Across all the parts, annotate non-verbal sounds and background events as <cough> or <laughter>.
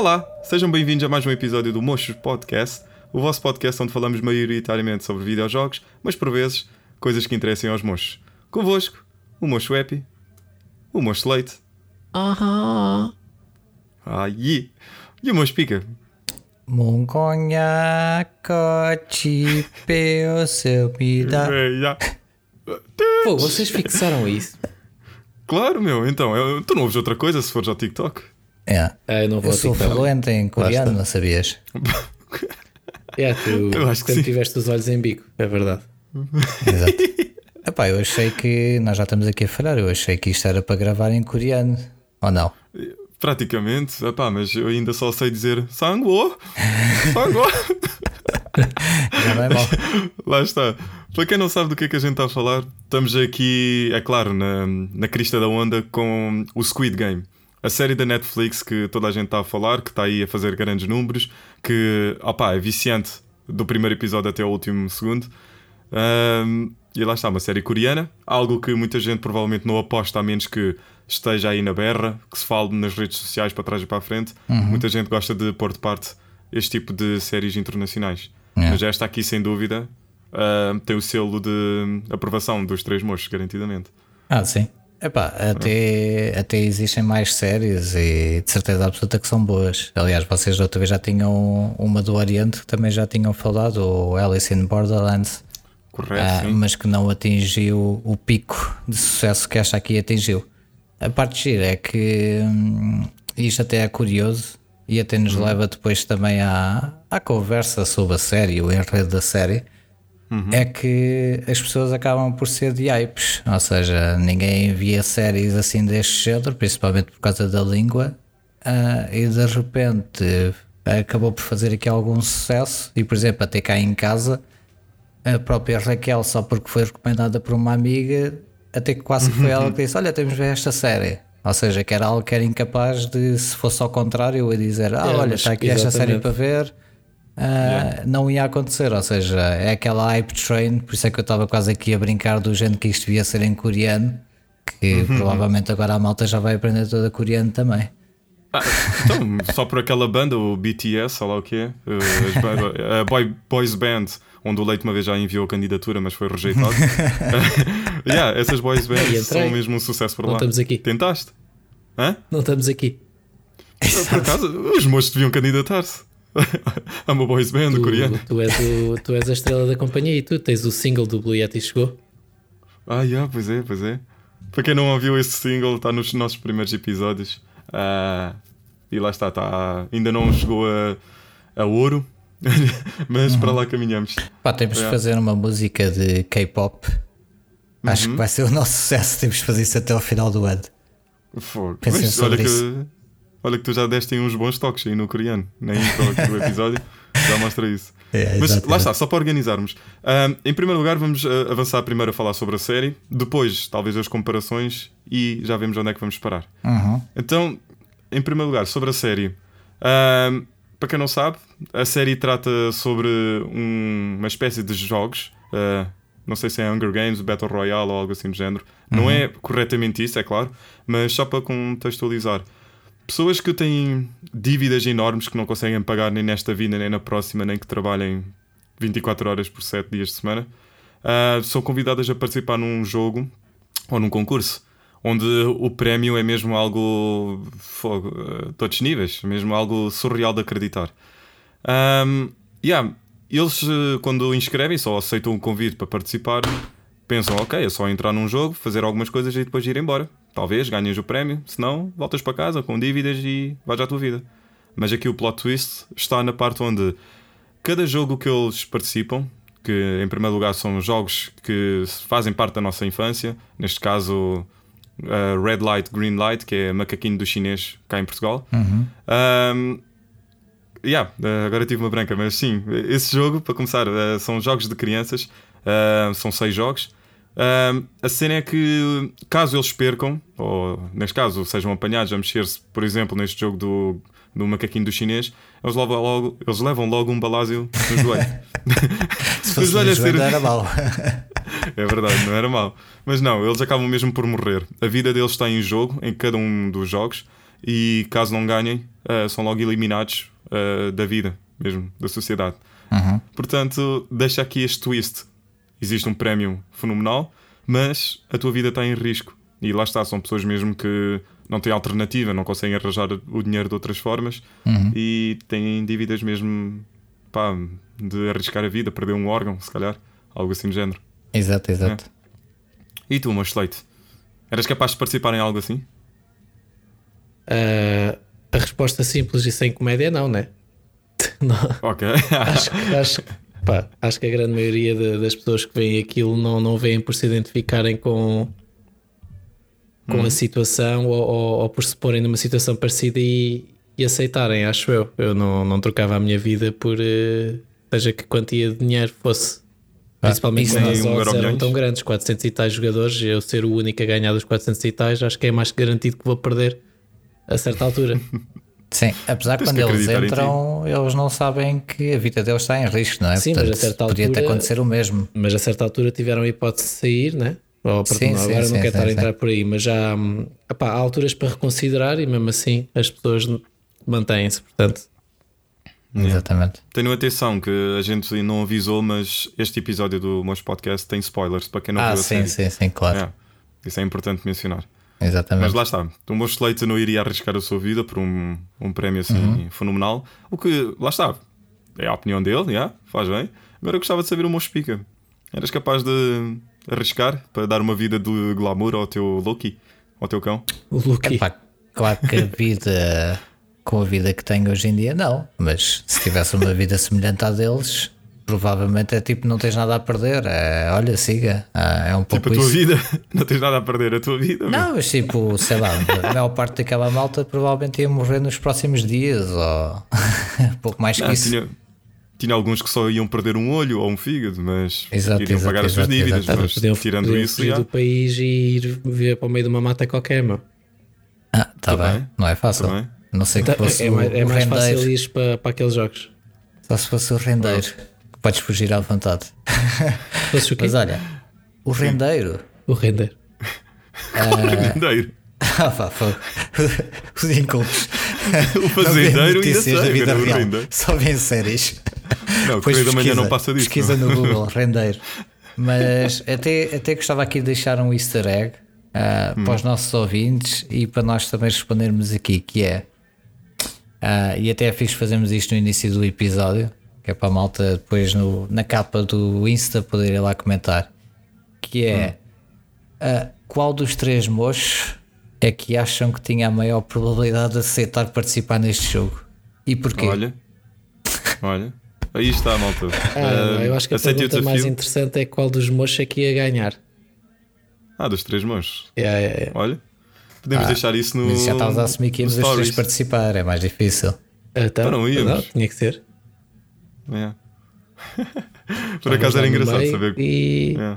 Olá, sejam bem-vindos a mais um episódio do Mochos Podcast, o vosso podcast onde falamos maioritariamente sobre videojogos, mas por vezes coisas que interessem aos mochos. Convosco, o Mocho Epi, o Mocho Leite, Aham. ah, e, e o Mocho Pica. Mongonha, cote, peu, seu <laughs> já. Pô, vocês fixaram isso? Claro, meu, então, eu- tu não ouves outra coisa se fores ao TikTok? É. Ah, eu não vou Eu sou fluente em coreano, não sabias? <laughs> É, tu Eu acho que sempre sim. tiveste os olhos em bico, é verdade. Exato. <laughs> Epá, eu achei que nós já estamos aqui a falhar. Eu achei que isto era para gravar em coreano. Ou não? Praticamente, epá, mas eu ainda só sei dizer Sangwo, <laughs> Sangwo. Já não é mau. Lá está. Para quem não sabe do que é que a gente está a falar, estamos aqui, é claro, na, na crista da onda com o Squid Game. A série da Netflix que toda a gente está a falar, que está aí a fazer grandes números, que opá, é viciante do primeiro episódio até o último segundo. Ahm, e lá está, uma série coreana, algo que muita gente provavelmente não aposta, a menos que esteja aí na berra, que se fale nas redes sociais para trás e para a frente. Muita gente gosta de pôr de parte este tipo de séries internacionais. É. Mas esta aqui, sem dúvida, ah, tem o selo de aprovação dos três mochos, garantidamente. Ah, sim. Epá, até, até existem mais séries e de certeza absoluta que são boas. Aliás, vocês da outra vez já tinham uma do Oriente que também já tinham falado, o Alice in Borderlands, Correto, ah, mas que não atingiu o pico de sucesso que esta aqui atingiu. A parte gira é que hum, isto até é curioso e até nos leva depois também à, à conversa sobre a série, o enredo da série. É que as pessoas acabam por ser de hypes, ou seja, ninguém via séries assim deste género, principalmente por causa da língua, ah, e de repente acabou por fazer aqui algum sucesso. E por exemplo, até cá em casa, a própria Raquel, só porque foi recomendada por uma amiga, até que quase que foi ela <laughs> que disse: Olha, temos ver esta série. Ou seja, que era algo que era incapaz de, se fosse ao contrário, eu ia dizer: Ah, É, olha, está aqui esta série exatamente. para ver. Ah, Não ia acontecer, ou seja, é aquela hype train, por isso é que eu estava quase aqui a brincar do género que isto devia ser em coreano, que provavelmente agora a malta já vai aprender toda coreano também. Ah, então, só por aquela banda, o BTS, sei lá o que é, a boy, Boys Band, onde o Leite uma vez já enviou a candidatura, mas foi rejeitado. <laughs> <laughs> yeah, essas Boys Bands são mesmo um sucesso por Não lá. estamos aqui. Tentaste? Hã? Não estamos aqui. Por acaso, os moços deviam candidatar-se a uma Boys Band Tu, coreana. tu, és o- tu és a estrela da companhia e tu tens o single do Blue Yeti chegou. Ah, yeah, pois é, pois é. Para quem não ouviu esse single, está nos nossos primeiros episódios. Ah, e lá está, tá, ainda não chegou a, a ouro, <laughs> mas para lá caminhamos. Pá, temos de fazer uma música de K-pop. Acho que vai ser o nosso sucesso. Temos de fazer isso até ao final do ano. Fogo. Pensem sobre olha que, isso. Olha que tu já deste aí uns bons toques aí no coreano, na intro aqui do episódio, <laughs> já mostra isso. É, Mas exatamente. lá está, só para organizarmos. Em primeiro lugar, vamos ah, avançar primeiro a falar sobre a série, depois, talvez, as comparações e já vemos onde é que vamos parar. Uhum. Então, em primeiro lugar, sobre a série. Para quem não sabe, a série trata sobre um- uma espécie de jogos. ah, não sei se é Hunger Games, Battle Royale ou algo assim do género. Não é corretamente isso, é claro, mas só para contextualizar. Pessoas que têm dívidas enormes que não conseguem pagar nem nesta vida nem na próxima, nem que trabalhem 24 horas por 7 dias de semana, ah, são convidadas a participar num jogo ou num concurso onde o prémio é mesmo algo fogo, a todos os níveis, mesmo algo surreal de acreditar. Um, yeah, eles, eh, quando inscrevem, só aceitam o convite para participar, pensam, ok, é só entrar num jogo, fazer algumas coisas e depois ir embora. Talvez ganhes o prémio, se não, voltas para casa com dívidas e vais à tua vida. Mas aqui o plot twist está na parte onde cada jogo que eles participam, que em primeiro lugar são jogos que fazem parte da nossa infância, neste caso uh, Red Light, Green Light, que é macaquinho do chinês cá em Portugal. Um, yeah, agora tive uma branca, mas sim, esse jogo, para começar, uh, são jogos de crianças, uh, são seis jogos. Um, a cena é que, caso eles percam, ou neste caso sejam apanhados a mexer-se, por exemplo, neste jogo do, do macaquinho do chinês, eles levam logo, eles levam logo um balásio no <laughs> joelho. Se fosse joelho a no joelho, ser- era mau. É verdade, não era mau. Mas não, eles acabam mesmo por morrer. A vida deles está em jogo, em cada um dos jogos. e caso não ganhem, uh, são logo eliminados uh, da vida, mesmo, da sociedade. Uhum. Portanto, deixa aqui este twist. Existe um prémio fenomenal, mas a tua vida está em risco. E lá está, são pessoas mesmo que não têm alternativa, não conseguem arranjar o dinheiro de outras formas Uhum. e têm dívidas mesmo pá, de arriscar a vida, perder um órgão, se calhar, algo assim do género. Exato, exato. E tu, meu Slate? Eras capaz de participar em algo assim? Ah, a resposta simples e sem comédia é não, né? <laughs> Não. Ok. acho, acho, que- pá, acho que a grande maioria de- das pessoas que veem aquilo não, não veem por se identificarem com, com a situação ou, ou- ou por se porem numa situação parecida e, e aceitarem, acho eu. Eu não, não trocava a minha vida por eh, seja que quantia de dinheiro fosse. Ah, Principalmente quando as odds eram tão grandes, 400 e tais jogadores, eu ser o único a ganhar dos 400 e tais, acho que é mais que garantido que vou perder a certa altura. <laughs> Sim, apesar que Tens quando eles entram, eles não sabem que a vida deles está em risco, não é? Sim, mas a Portanto, certa podia te altura- acontecer o mesmo. mas a certa altura tiveram a hipótese de sair, né? Ou, Sim, sim, agora sim, não quero sim, estar a sim. entrar por aí, mas já hum, epá, há alturas para reconsiderar e mesmo assim as pessoas mantêm-se. Portanto, Exatamente. Tenham atenção que a gente não avisou, mas este episódio do Mons Podcast tem spoilers para quem não Ah, viu a sim, série. sim, sim, claro. É, isso é importante mencionar. Exatamente. Mas lá está, o meu Slate não iria arriscar a sua vida por um, um prémio assim Uhum. fenomenal. O que, lá está, é a opinião dele, já, faz bem. Agora eu gostava de saber o meu Spica. Eras capaz de arriscar para dar uma vida de glamour ao teu Loki, ao teu cão? o Lucky, Epá, claro que a vida, com a vida que tenho hoje em dia, não. Mas se tivesse uma vida semelhante à deles, provavelmente é tipo: não tens nada a perder. É, olha, siga. Ah, É um pouco Tipo, a tua isso. vida, <laughs> não tens nada a perder, a tua vida. meu. Não, mas tipo, sei lá, a maior parte daquela malta provavelmente ia morrer nos próximos dias ou <laughs> pouco mais que Não, isso. tinha, tinha alguns que só iam perder um olho ou um fígado, mas Exato, iriam exato, pagar as suas exato, dívidas. exato. Mas podiam, tirando podiam isso, fugir já. do país e ir viver para o meio de uma mata qualquer, meu. Ah, tá Tá bem. bem. não é fácil. Tá. Não sei que Tá, fosse é o, mais, é o mais rendeiro. fácil ir para, para aqueles jogos. Só se fosse o rendeiro, podes fugir à vontade. <laughs> O? Mas olha, o rendeiro. O render. <laughs> Rendeiro. <laughs> Ah, pá, fogo. Os incultos. O fazendeiro ainda notícias da sei, vida o real, rendeiro. Só vê séries. Não, o Pois da Manhã pesquisa, não passa disso. Pesquisa não. no Google, rendeiro. Mas até, até gostava aqui de deixar um easter egg ah, Hum. para os nossos ouvintes e para nós também respondermos aqui, que é ah, e até é fixe fazermos isto no início do episódio, que é para a malta depois no, na capa do Insta poder ir lá comentar, que é ah, qual dos três mochos é que acham que tinha a maior probabilidade de aceitar participar neste jogo? E porquê? Olha, olha. Aí está, malta. Ah, Ah, eu acho que a pergunta mais interessante é qual dos mochos é que ia ganhar. Ah, dos três mãos. É, é, é. Olha. Podemos deixar isso no. Mas já estavas a assumir que íamos os três participar, é mais difícil. Então, Então não íamos. não, tinha que ser. É. <laughs> Por acaso era engraçado meio saber. E, É.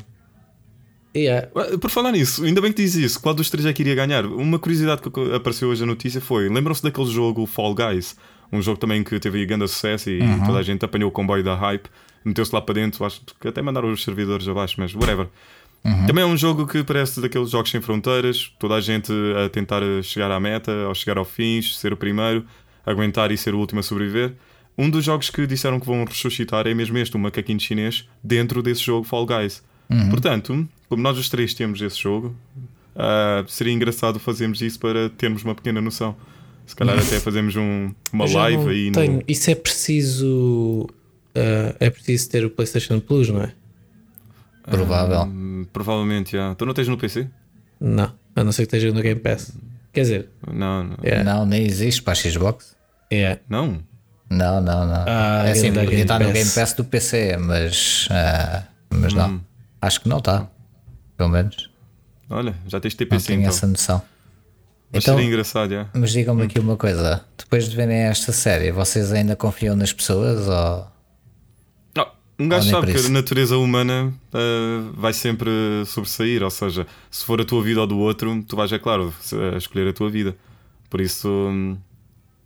e é. Ah, Por falar nisso, ainda bem que diz isso. Qual dos três é que iria ganhar? Uma curiosidade que apareceu hoje a notícia foi: lembram-se daquele jogo Fall Guys? Um jogo também que teve grande sucesso e Uhum. toda a gente apanhou o comboio da hype, meteu-se lá para dentro, acho que até mandaram os servidores abaixo, mas whatever. Uhum. Também é um jogo que parece daqueles jogos sem fronteiras, toda a gente a tentar chegar à meta, ou chegar ao fim, ser o primeiro, aguentar e ser o último a sobreviver. Um dos jogos que disseram que vão ressuscitar é mesmo este, o macaquinho chinês, dentro desse jogo Fall Guys. Portanto, como nós os três temos esse jogo, ah, seria engraçado fazermos isso para termos uma pequena noção. Se calhar até fazemos um- uma live aí no. tenho. Isso é preciso. ah, é preciso ter o PlayStation Plus, não é? Provável. Hum, provavelmente, já. Tu não tens no PC? Não. A não ser que esteja no Game Pass. Quer dizer, Não, não. é. Não, nem existe para a Xbox. é. Não? Não, não, não. Ah, é assim, podia estar no. Game Pass do PC, mas, ah, mas não. Acho que não está. Pelo menos. Olha, já tens Não TPC tenho então. essa noção. Mas Então, seria engraçado, já. mas digam-me aqui uma coisa: depois de verem esta série, vocês ainda confiam nas pessoas? Ou... Não, um gajo sabe que a natureza humana ah, vai sempre sobressair, ou seja, se for a tua vida ou do outro, tu vais, é claro, escolher a tua vida. Por isso, hum,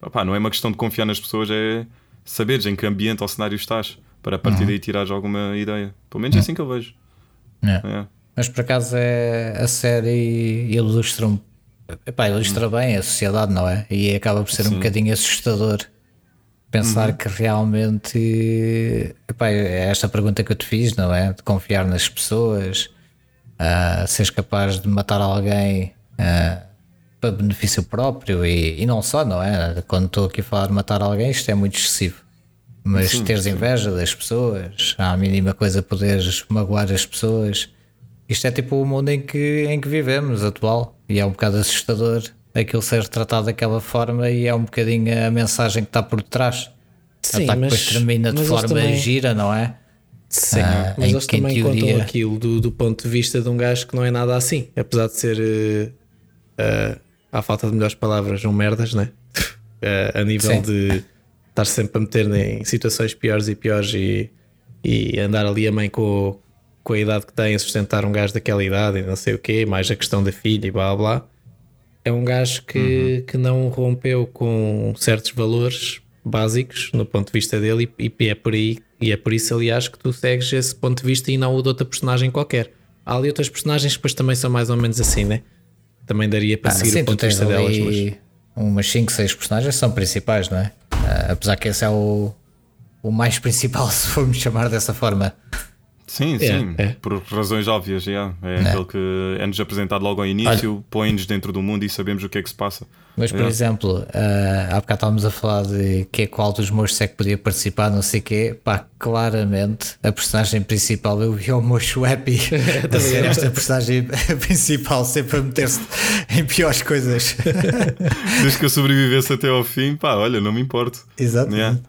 opá, não é uma questão de confiar nas pessoas, é saberes em que ambiente ou cenário estás, para a partir Uhum. daí tirares alguma ideia. Pelo menos é assim que eu vejo. É. É. Mas por acaso é, a série ilustra um epá, ilustra bem a sociedade, não é? E acaba por ser um bocadinho assustador pensar que realmente epá, é esta pergunta que eu te fiz, não é? De confiar nas pessoas, uh, seres capaz de matar alguém uh, para benefício próprio e, e não só, não é? Quando estou aqui a falar de matar alguém, isto é muito excessivo. Mas Sim, teres sim. inveja das pessoas, à mínima coisa poderes magoar as pessoas, isto é tipo o mundo em que, em que vivemos atual e é um bocado assustador aquilo ser tratado daquela forma e é um bocadinho a mensagem que está por detrás. Sim, mas, depois termina de forma também- gira, não é? Sim, Ah, mas eles também teoria- contam aquilo do, do ponto de vista de um gajo que não é nada assim, apesar de ser, eh, à falta de melhores palavras, um merdas, né? <laughs> Eh, a nível Sim. de estar sempre a meter em situações piores e piores e, e andar ali a mãe com, com a idade que tem a sustentar um gajo daquela idade e não sei o quê, mais a questão da filha e blá blá. É um gajo que, que não rompeu com certos valores básicos no ponto de vista dele e, e é por aí e é por isso aliás que tu segues esse ponto de vista e não o de outra personagem qualquer. Há ali outras personagens que depois também são mais ou menos assim, né? Também daria para Ah, seguir sim, o ponto de vista delas, mas umas 5, 6 personagens são principais, não é? Ah, apesar que esse é o, o mais principal, <laughs> se formos chamar dessa forma. Sim, É, sim, é. por razões óbvias, yeah. é aquele que é-nos apresentado logo ao início, põe-nos dentro do mundo e sabemos o que é que se passa. Mas, por Yeah. exemplo, ah, há bocado estávamos a falar de que é qual dos mochos é que podia participar, não sei o quê. Pá, claramente a personagem principal eu vi o mocho happy <laughs> a ser esta personagem <laughs> principal, sempre a meter-se em piores coisas. <laughs> Desde que eu sobrevivesse até ao fim, pá, olha, não me importo. Exato. Yeah.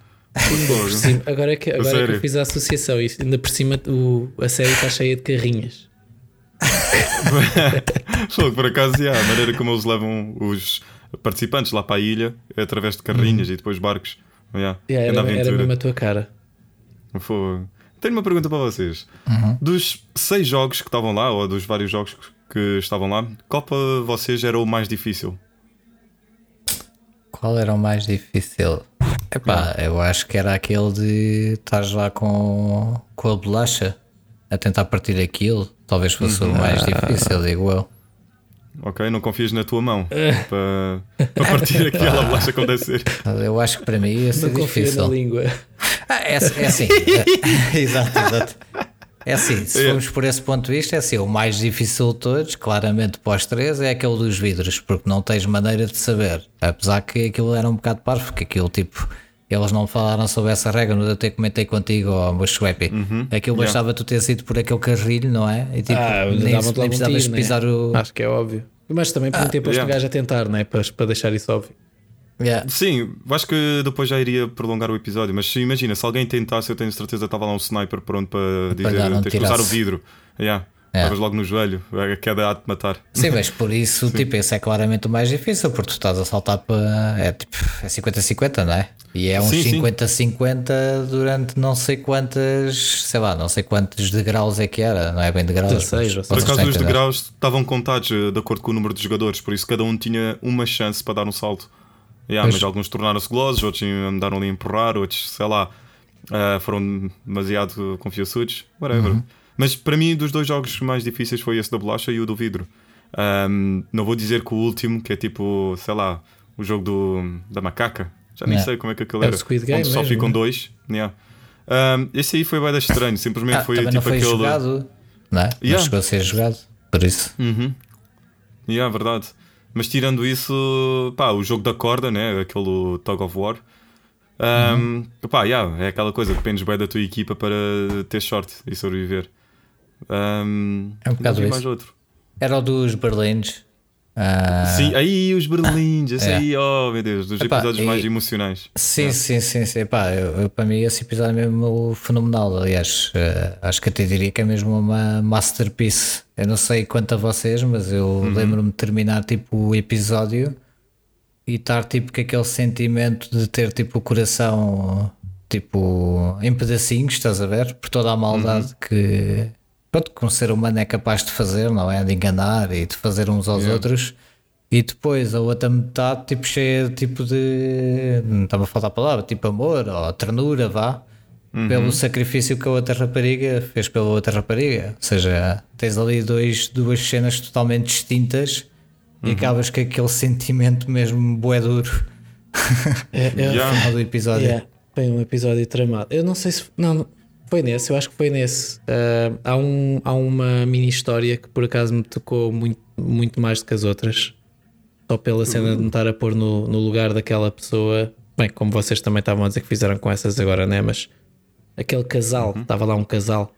Por cima- agora é que, agora é que eu fiz a associação e ainda por cima o, a série está cheia de carrinhas. <laughs> Fogo, por acaso, yeah, a maneira como eles levam os participantes lá para a ilha é através de carrinhas e depois barcos. Yeah. Yeah, era, era aventura. mesmo a tua cara. Fogo. Tenho uma pergunta para vocês. Uhum. Dos seis jogos que estavam lá, ou dos vários jogos que estavam lá, qual para vocês era o mais difícil? Qual era o mais difícil? Epá, eu acho que era aquele de estás lá com, com a bolacha a tentar partir aquilo. Talvez fosse o mais difícil, digo eu. Ok? Não confias na tua mão <laughs> para, para partir aquela bolacha deve ser. Eu acho que para mim ia ser Não confia na difícil. língua. Ah, é, é assim. é- <laughs> exato, exato. É assim, se <laughs> É. formos por esse ponto de vista, é assim, o mais difícil de todos, claramente pós 3, é aquele dos vidros, porque não tens maneira de saber. Apesar que aquilo era um bocado parvo, porque aquilo tipo. Eles não falaram sobre essa regra, eu até comentei contigo, ó, meu Schweppy. Aquilo bastava tu ter sido por aquele carrilho, não é? E tipo, Ah, nem, nem um precisavas tiro, né? pisar o. Acho que é óbvio. Mas também podiam ter posto yeah. o gajo a tentar, né? Para, para deixar isso óbvio. Yeah. Sim, acho que depois já iria prolongar o episódio, mas se imagina, se alguém tentasse, eu tenho certeza que estava lá um sniper pronto para dizer um tens que usar o vidro. Yeah. É. Estavas logo no joelho, a queda há de matar. Sim, mas por isso, <laughs> tipo, esse é claramente o mais difícil, porque tu estás a saltar para. É tipo, é 50-50, não é? E é uns Sim, sim. 50-50 durante não sei quantas, sei lá, não sei quantos degraus é que era, não é bem degraus. 16 mas ou Por acaso os degraus estavam contados eh, de acordo com o número de jogadores, por isso cada um tinha uma chance para dar um salto. Yeah, Pois. mas alguns tornaram-se golosos, outros andaram ali a empurrar, outros, sei lá, ah, foram demasiado confiançudos, whatever. Uhum. Mas para mim, dos dois jogos mais difíceis foi esse da bolacha e o do vidro. Ahm, não vou dizer que o último, que é tipo, sei lá, o jogo do, da macaca, já nem Yeah. sei como é que aquilo É era. Squid Game onde só mesmo, ficam né? dois. Yeah. Ahm, esse aí foi bem estranho, simplesmente Ah, foi tipo não foi aquele. jogado, não é? Yeah. chegou a ser jogado, por isso. Uhum. Yeah, verdade. Mas tirando isso, pá, o jogo da corda, né? Aquele Tug of War. Um, pá, yeah, é aquela coisa, dependes bem da tua equipa para ter sorte e sobreviver. Um, É um bocado isso. mais outro. Era o dos Berlins. Ah, Sim, aí os berlins, esse É. aí, oh meu Deus, dos Epá, episódios e- mais emocionais. Sim, sim, sim, sim. Pá, eu, eu- para mim esse episódio é mesmo fenomenal. Aliás, eh, acho que até diria que é mesmo uma masterpiece. Eu não sei quanto a vocês, mas eu Uhum. lembro-me de terminar tipo o episódio e estar tipo com aquele sentimento de ter tipo o coração tipo em pedacinhos, estás a ver? Por toda a maldade Uhum. que pronto, que um ser humano é capaz de fazer, não é? De enganar e de fazer uns aos outros. E depois a outra metade, tipo, cheia tipo de. Não estava a faltar a palavra, tipo amor ou ternura, vá. Pelo sacrifício que a outra rapariga fez pela outra rapariga. Ou seja, tens ali dois, duas cenas totalmente distintas e acabas com aquele sentimento mesmo bué duro É, é, <laughs> Yeah. no final do episódio. Yeah, foi um episódio tramado. Eu não sei se. Não, foi nesse, eu acho que foi nesse. Ah, há, um, há uma mini história que por acaso me tocou muito, muito mais do que as outras. Só pela cena de me estar a pôr no, no lugar daquela pessoa. Bem, como vocês também estavam a dizer que fizeram com essas agora, né? Mas aquele casal, estava lá um casal,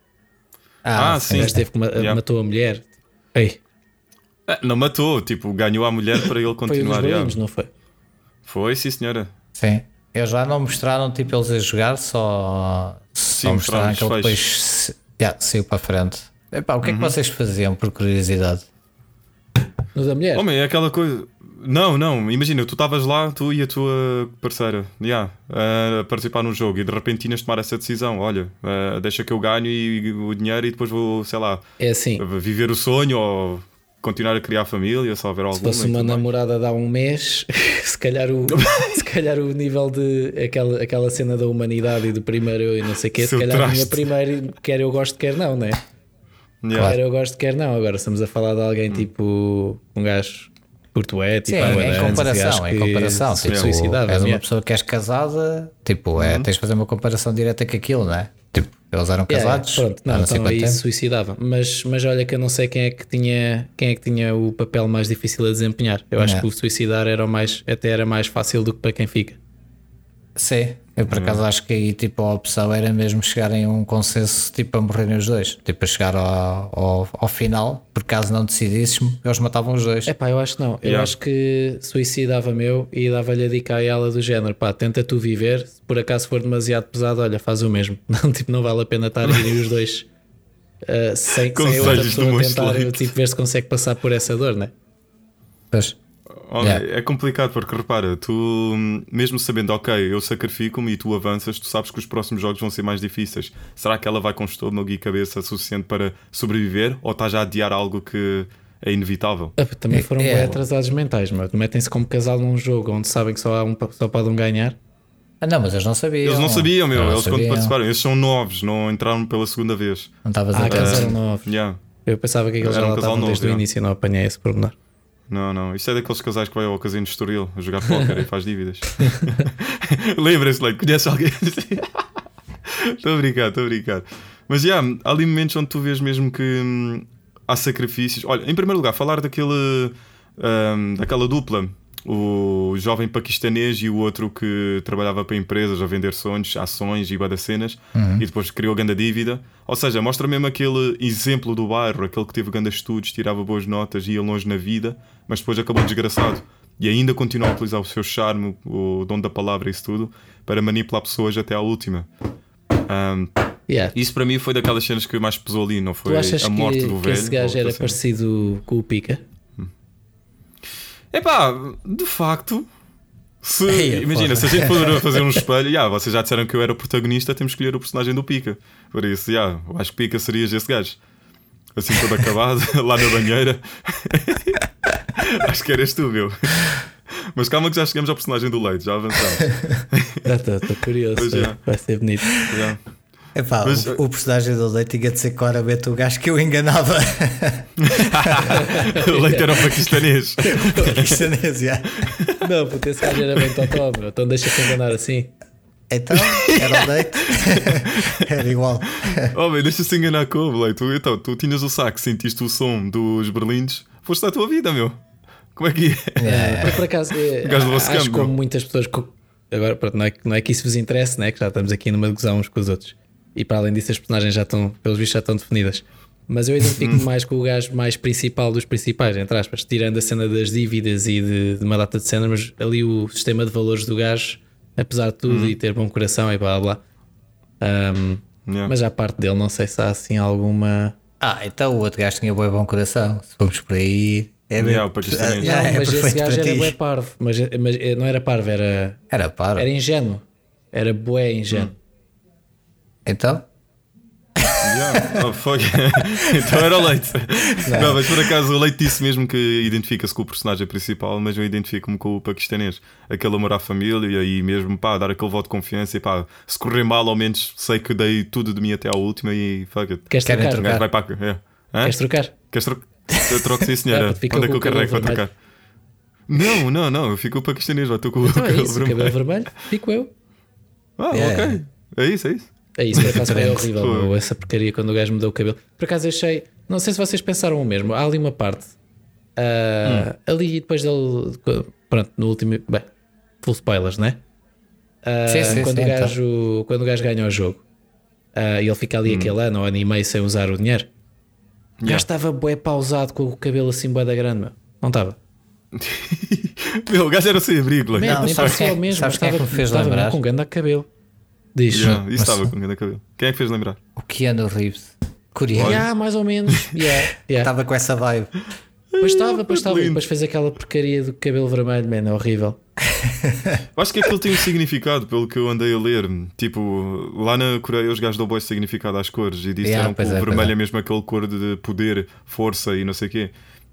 Ah, o sim. gajo teve que ma- Yeah. matou a mulher. Ei, Ah, não matou, tipo, ganhou a mulher para ele foi um dos continuar. bolinhos, não foi? Foi, sim, senhora. Sim. Eles já não mostraram tipo eles a jogar, só, só mostraram que ele depois se- yeah, saiu para a frente. Epá, o que é que vocês faziam por curiosidade? No da mulher? Homem, é aquela coisa. Não, não, imagina, tu estavas lá, tu e a tua parceira, yeah, a participar num jogo e de repente tinhas de tomar essa decisão. Olha, ah, deixa que eu ganho e, o dinheiro e depois vou, sei lá, É assim. viver o sonho ou continuar a criar família, se houver Se alguma. fosse e uma namorada de há um mês, <laughs> se calhar o, <laughs> se calhar o nível de aquela, aquela cena da humanidade e do primeiro eu e não sei o quê, se Seu calhar traste. vinha primeiro, quer eu gosto, quer não, né? Yeah. Quer eu gosto, quer não. Agora estamos a falar de alguém tipo um gajo curto é, tipo Sim, de em comparação, em comparação. se Tipo, suicidava, és uma yeah. pessoa que és casada, tipo, é, tens de fazer uma comparação direta com aquilo, não é? Tipo, eles eram Yeah, casados, pronto, há não, então aí tempo. se suicidava. Mas, mas olha que eu não sei quem é que tinha quem é que tinha o papel mais difícil a desempenhar. Eu acho Yeah. que o suicidar era mais, até era mais fácil do que para quem fica. Sim, eu por acaso acho que aí tipo, a opção era mesmo chegarem a um consenso tipo a morrerem os dois, tipo a chegar ao, ao, ao final, por caso não decidisses, eles matavam os dois. É pá, eu acho que não. Eu Yeah. acho que suicidava-me eu e dava-lhe a dica a ela do género: pá, tenta tu viver. Se por acaso for demasiado pesado, olha, faz o mesmo. <laughs> Não, tipo, não vale a pena estar a irem os dois uh, sem, sem a outra pessoa tentar tipo, ver se consegue passar por essa dor, né? Pois. Yeah. É complicado porque repara, tu hum, mesmo sabendo, ok, eu sacrifico-me e tu avanças, tu sabes que os próximos jogos vão ser mais difíceis. Será que ela vai com estômago e cabeça suficiente para sobreviver ou está já a adiar algo que é inevitável? Ah, Também É- foram é. bem atrasados mentais, mas metem-se como casal num jogo onde sabem que só, há um, só podem ganhar. Ah, não, mas eles não sabiam. Eles não sabiam, meu, Não eles quando sabiam. participaram, eles são novos, não entraram pela segunda vez. Não estavas Ah, a que eles eram novos. Yeah. Eu pensava que eles já um estavam novo, desde o yeah. início e não apanhei esse pormenor. Não, não, isto é daqueles casais que vai ao casino de Estoril a jogar póquer e faz dívidas. <laughs> Lembra-se, like, conhece alguém <laughs> Estou a brincar, estou a brincar. Mas já, há ali momentos onde tu vês mesmo que hum, há sacrifícios. Olha, em primeiro lugar, falar daquele, hum, daquela dupla, o jovem paquistanês e o outro que trabalhava para empresas a vender sonhos, ações e badacenas e depois criou grande dívida. Ou seja, mostra mesmo aquele exemplo do bairro, aquele que teve grandes estudos, tirava boas notas, ia longe na vida, mas depois acabou desgraçado. E ainda continua a utilizar o seu charme, o dom da palavra e isso tudo, para manipular pessoas até à última. Hum, Yeah. isso para mim foi daquelas cenas que mais pesou ali, não foi a morte que, do que velho. esse gajo era cena. parecido com o Pica? Epá, de facto, se, Ei, imagina, porra. se a gente for <laughs> fazer um espelho, já, vocês já disseram que eu era o protagonista, temos que escolher o personagem do Pica. Por isso, eu acho que Pica serias esse gajo. Assim todo acabado, <laughs> lá na banheira. <laughs> acho que eras tu, meu. Mas calma que já chegamos ao personagem do Leite, já avançamos. Estou curioso, é. vai ser bonito. Já. Epá, Mas- o, o personagem do Leite tinha de ser claramente o gajo que eu enganava. <laughs> o Leite era o paquistanês. Paquistanês, já. Não, porque esse gajo era bem totó, meu. Então deixa-te enganar assim. Então, era o Leite. <laughs> era igual. Oh, bem, deixa-se enganar como, Leite. Tu, então, tu tinhas o saco, sentiste o som dos berlindes, foste à tua vida, meu. Como é que é? Por, por acaso, é, O acho campo, como muitas pessoas. Agora, pronto, não é, que- não é que isso vos interesse, né? que já estamos aqui numa discussão uns com os outros. E para além disso, as personagens já estão, pelos vistos, já estão definidas. Mas eu identifico-me mais com o gajo mais principal dos principais, entre aspas, tirando a cena das dívidas e de, de uma data de cena, mas ali o sistema de valores do gajo, apesar de tudo e ter bom coração e blá blá. blá. Um, Yeah. Mas à parte dele, não sei se há assim alguma. Ah, então o outro gajo tinha bom bom coração. Se formos por aí. É Yeah, bem-. Ah, não, é mas esse gajo era bué parvo, mas, mas eh, não era parvo, era, Era para. era ingênuo. Era bué ingênuo. Então, Yeah. Oh, fuck. <laughs> então era o Leite. Não. mas por acaso o Leite disse mesmo que identifica-se com o personagem principal, mas eu identifico-me com o paquistanês. Aquele amor à família e mesmo pá, dar aquele voto de confiança e pá, se correr mal, ao menos sei que dei tudo de mim até à última e fuck it. Queres trocar? O gajo vai para. É. Hã? Queres trocar? Queres trocar? Eu troco sim, senhora. fica Onde é que eu o carrego para trocar? Não, não, não. Eu fico paquistanês, já estou com o Então é cabelo isso, o vermelho. cabelo vermelho, fico eu. Ah, É. ok. É isso, é isso. É isso, por acaso foi horrível, meu, essa porcaria quando o gajo mudou o cabelo. Por acaso achei, não sei se vocês pensaram o mesmo, há ali uma parte ah, ali depois dele, pronto, no último, bem, full spoilers, né? Ah, Sim, sim, quando, sim, o então. gajo, quando o gajo ganha o jogo ah, e ele fica ali aquele ano ou ano e meio sem usar o dinheiro, o gajo estava bué pausado com o cabelo assim bué da grande, meu. não estava? <laughs> Meu, o gajo era sem abrigo. Man, Não, nem sabes é que estava, me fez estava lembrar? mesmo com ganda cabelo. Diz. Yeah, isso estava com grande cabelo. Quem é que fez lembrar? O Keanu Reeves, coreano, Yeah, mais ou menos. <laughs> Yeah, yeah. estava com essa vibe. Pois estava, pois estava. E depois fez aquela porcaria do cabelo vermelho, man, é horrível. <laughs> Acho que aquilo tem um significado, pelo que eu andei a ler. Tipo, lá na Coreia os gajos dão bom significado às cores e disseram Yeah, que o é, vermelho é. é mesmo aquele cor de poder, força e não sei o quê.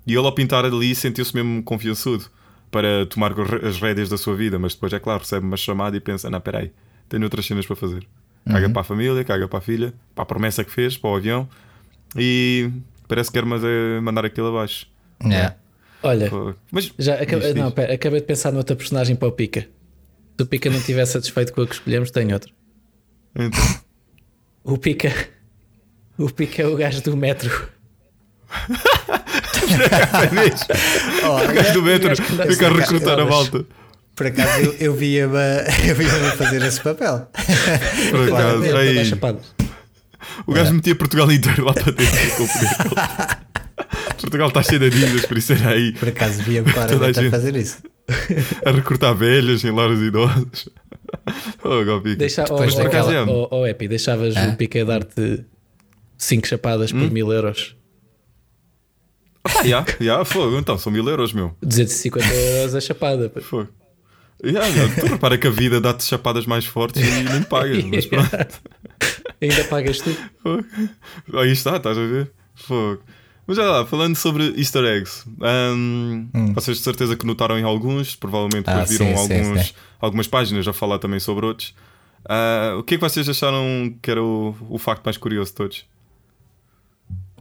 E ele ao pintar ali sentiu-se mesmo confiançudo para tomar as rédeas da sua vida, mas depois, é claro, recebe uma chamada e pensa: não, peraí, tenho outras cenas para fazer. Caga para a família, caga para a filha, para a promessa que fez, para o avião e parece que quer é mandar aquilo abaixo. Yeah. Olha, Pô, Mas já aca- diz, diz. não, pera, acabei de pensar noutra personagem para o Pica. Se o Pica não estiver satisfeito com a que escolhemos, tem outro. Então, O Pica. O Pica é o gajo do metro. <laughs> é o gajo do metro fica a recrutar a malta. Por acaso eu, eu via-me <laughs> eu via fazer esse papel. Por acaso, aí, o gajo metia Portugal inteiro lá para dentro. <laughs> Portugal está cheio de dívidas, por isso era aí Por acaso via-me Toda a claramente a gente. fazer isso. a recrutar velhas em lares idosos. Oh, Galpica. Deixa, Depois oh, daquela- oh, oh, Epi, deixavas Hã? o Pica dar-te 5 chapadas Hum? por mil euros. Ah, já, já, fogo. Então, são mil euros, meu. 250 euros a chapada. Fogo. Já, já. Tu repara que a vida dá-te chapadas mais fortes e nem pagas, mas <laughs> pronto. Ainda pagas tu. Aí está, estás a ver? Fogo. Mas já lá, falando sobre easter eggs, hum, vocês de certeza que notaram em alguns, provavelmente Ah, viram sim, sim, alguns, sim. algumas páginas a falar também sobre outros. Ah, o que é que vocês acharam que era o, o facto mais curioso de todos?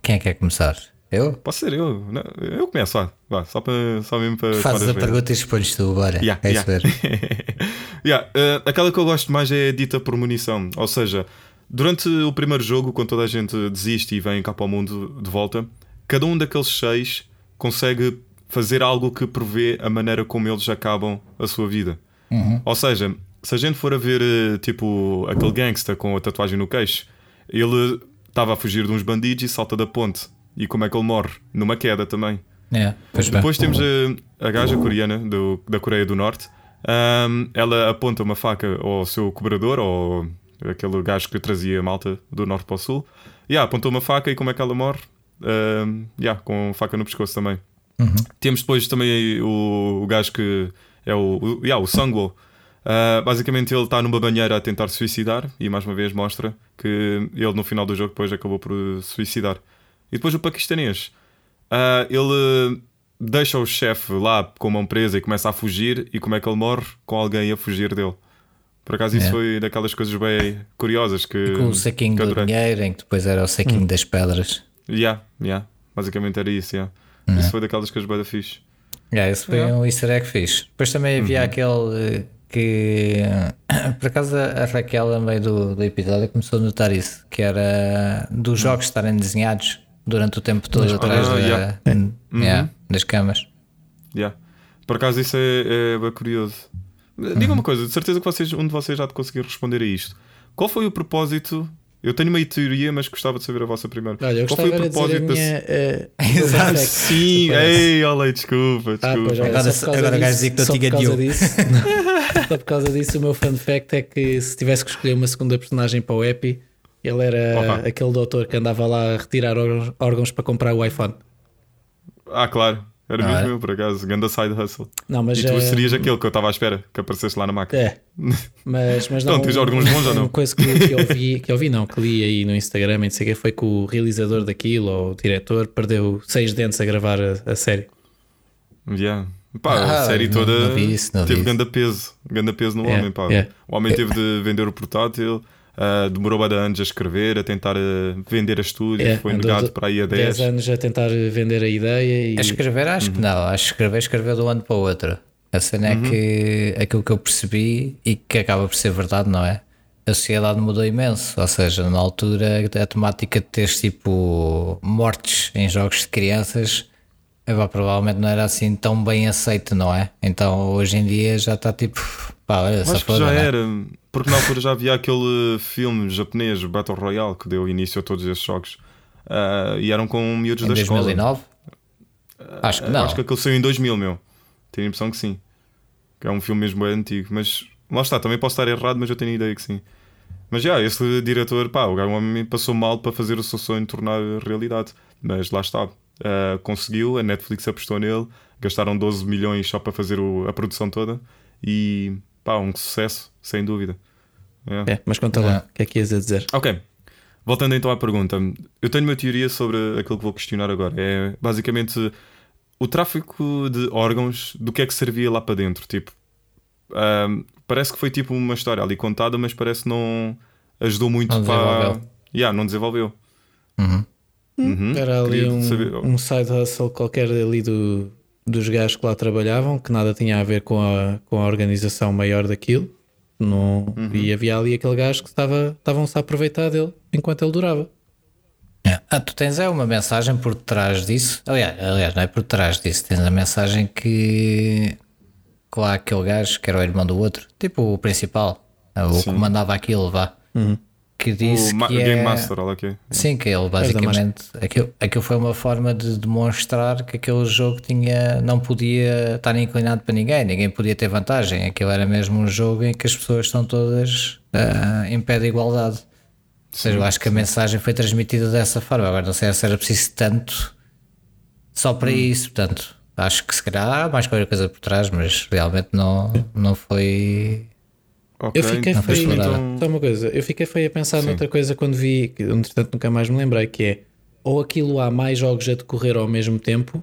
Quem é que quer começar? Eu? Pode ser eu, não, eu começo, vá, vá só, só mesmo para. Fazes a pergunta e respondes tu, bora. Yeah, é isso yeah. ver. <laughs> Yeah, eh, aquela que eu gosto mais é dita por munição. Ou seja, durante o primeiro jogo, quando toda a gente desiste e vem cá para o mundo de volta, cada um daqueles seis consegue fazer algo que prevê a maneira como eles acabam a sua vida. Ou seja, se a gente for a ver eh, tipo aquele gangster com a tatuagem no queixo, ele estava a fugir de uns bandidos e salta da ponte. E como é que ele morre? Numa queda também. É, pois bem. Depois temos a, a gaja coreana do- da Coreia do Norte. Ahm, ela aponta uma faca ao seu cobrador, ou aquele gajo que trazia a malta do Norte para o Sul. Yeah, apontou uma faca e como é que ela morre? Ahm, yeah, com faca no pescoço também. Temos depois também o, o gajo que é o, o, yeah, o Sangwo. Ah, basicamente ele está numa banheira a tentar suicidar e mais uma vez mostra que ele no final do jogo depois acabou por suicidar. E depois o paquistanês. Ah, ele deixa o chefe lá com uma presa e começa a fugir. E como é que ele morre? Com alguém a fugir dele. Por acaso isso É. foi daquelas coisas bem curiosas que. Com o saquinho que do adorei. dinheiro, em que depois era o saquinho das pedras. Yeah, yeah. Basicamente era isso. Yeah. Isso foi daquelas coisas bem da fixe. Yeah, esse foi Yeah. um easter egg fixe. Depois também havia aquele eh, que <coughs> por acaso a Raquel, a meio do, do episódio, começou a notar isso, que era dos jogos estarem desenhados durante o tempo todo atrás Ah, da- yeah. yeah, das camas. Yeah. Por acaso isso é, é curioso. Diga uma coisa, de certeza que vocês, um de vocês já te conseguir responder a isto. Qual foi o propósito? Eu tenho uma teoria, mas gostava de saber a vossa primeiro. Olha, eu Qual gostava foi o dizer propósito minha. desse- eh, <laughs> Exato. Sim, ei, olha, desculpa, Ah, desculpa. pois, olha, Agora- só por causa agora disso- diz que só por causa disso, <laughs> Só por causa disso, o meu fun fact é que se tivesse que escolher uma segunda personagem para o Epi, ele era aquele doutor que andava lá a retirar órgãos, órgãos para comprar o iPhone. Ah, claro. Era mesmo é? eu, por acaso. Ganda side hustle. Não, mas e tu eh, serias aquele que eu estava à espera, que aparecesse lá na máquina. É, <laughs> mas, mas não. Então, tens órgãos bons ou não? Uma coisa que, que eu vi, que eu vi, não, que li aí no Instagram, e não sei o que, foi que o realizador daquilo, ou o diretor, perdeu seis dentes a gravar a, a série. Yeah. Pá, Ah, a série não- toda não isso, teve ganda peso. Ganda peso no Yeah, homem, pá. yeah. O homem teve de vender o portátil. Uh, demorou bastante anos a escrever, a tentar uh, vender a estúdio, É, foi negado para aí a 10 10. anos a tentar vender a ideia e A escrever, acho que não. Acho que escrever, escrever de um ano para o outro. A cena é que aquilo que eu percebi e que acaba por ser verdade, não é? A sociedade mudou imenso. Ou seja, na altura, a temática de teres tipo mortes em jogos de crianças epá, provavelmente não era assim tão bem aceito, não é? Então hoje em dia já está tipo, pá, olha, Acho que já não é? era, porque na altura já havia aquele filme japonês, Battle Royale, que deu início a todos esses jogos. Uh, e eram com miúdos Em da escola. 2009? Acho que Uh, não. Acho que aquele saiu em 2000, meu. Tenho a impressão que sim. Que é um filme mesmo bem antigo. Mas lá está, também posso estar errado, mas eu tenho a ideia que sim. Mas já, esse diretor, pá, o homem passou mal para fazer o seu sonho tornar realidade. Mas lá está. Uh, conseguiu, a Netflix apostou nele, gastaram 12 milhões só para fazer o- a produção toda. E pá, um sucesso, sem dúvida. É. É, mas conta lá, É. o que é que ias a dizer? Ok. Voltando então à pergunta, eu tenho uma teoria sobre aquilo que vou questionar agora. É basicamente o tráfico de órgãos, do que é que servia lá para dentro. Tipo, parece que foi tipo uma história ali contada, mas parece que não ajudou muito Não para. desenvolveu. Yeah, não desenvolveu. Uhum. Uhum. Era ali Queria um, saber- um side hustle qualquer ali do, dos gajos que lá trabalhavam, que nada tinha a ver com a, com a organização maior daquilo. Não, Uhum. E havia ali aquele gajo que estava, estavam-se a aproveitar dele enquanto ele durava. É. Ah, tu tens é uma mensagem por trás disso. Aliás, aliás, não é por trás disso. Tens a mensagem que. que lá aquele gajo que era o irmão do outro, tipo o principal, o que mandava aquilo, vá. Que disse o que Game é... Master, olha aqui. Sim, que ele basicamente. Aquilo, aquilo foi uma forma de demonstrar que aquele jogo tinha, não podia estar inclinado para ninguém, ninguém podia ter vantagem. Aquilo era mesmo um jogo em que as pessoas estão todas ah, em pé de igualdade. Ou seja, eu acho que a mensagem foi transmitida dessa forma. Agora não sei se era preciso tanto só para isso. Portanto, acho que se calhar há mais qualquer coisa por trás, mas realmente não, não foi. Ok, Eu fiquei foi feio. então- Só uma coisa, eu fiquei feio a pensar Sim. noutra coisa quando vi, que entretanto nunca mais me lembrei, que é ou aquilo há mais jogos a decorrer ao mesmo tempo,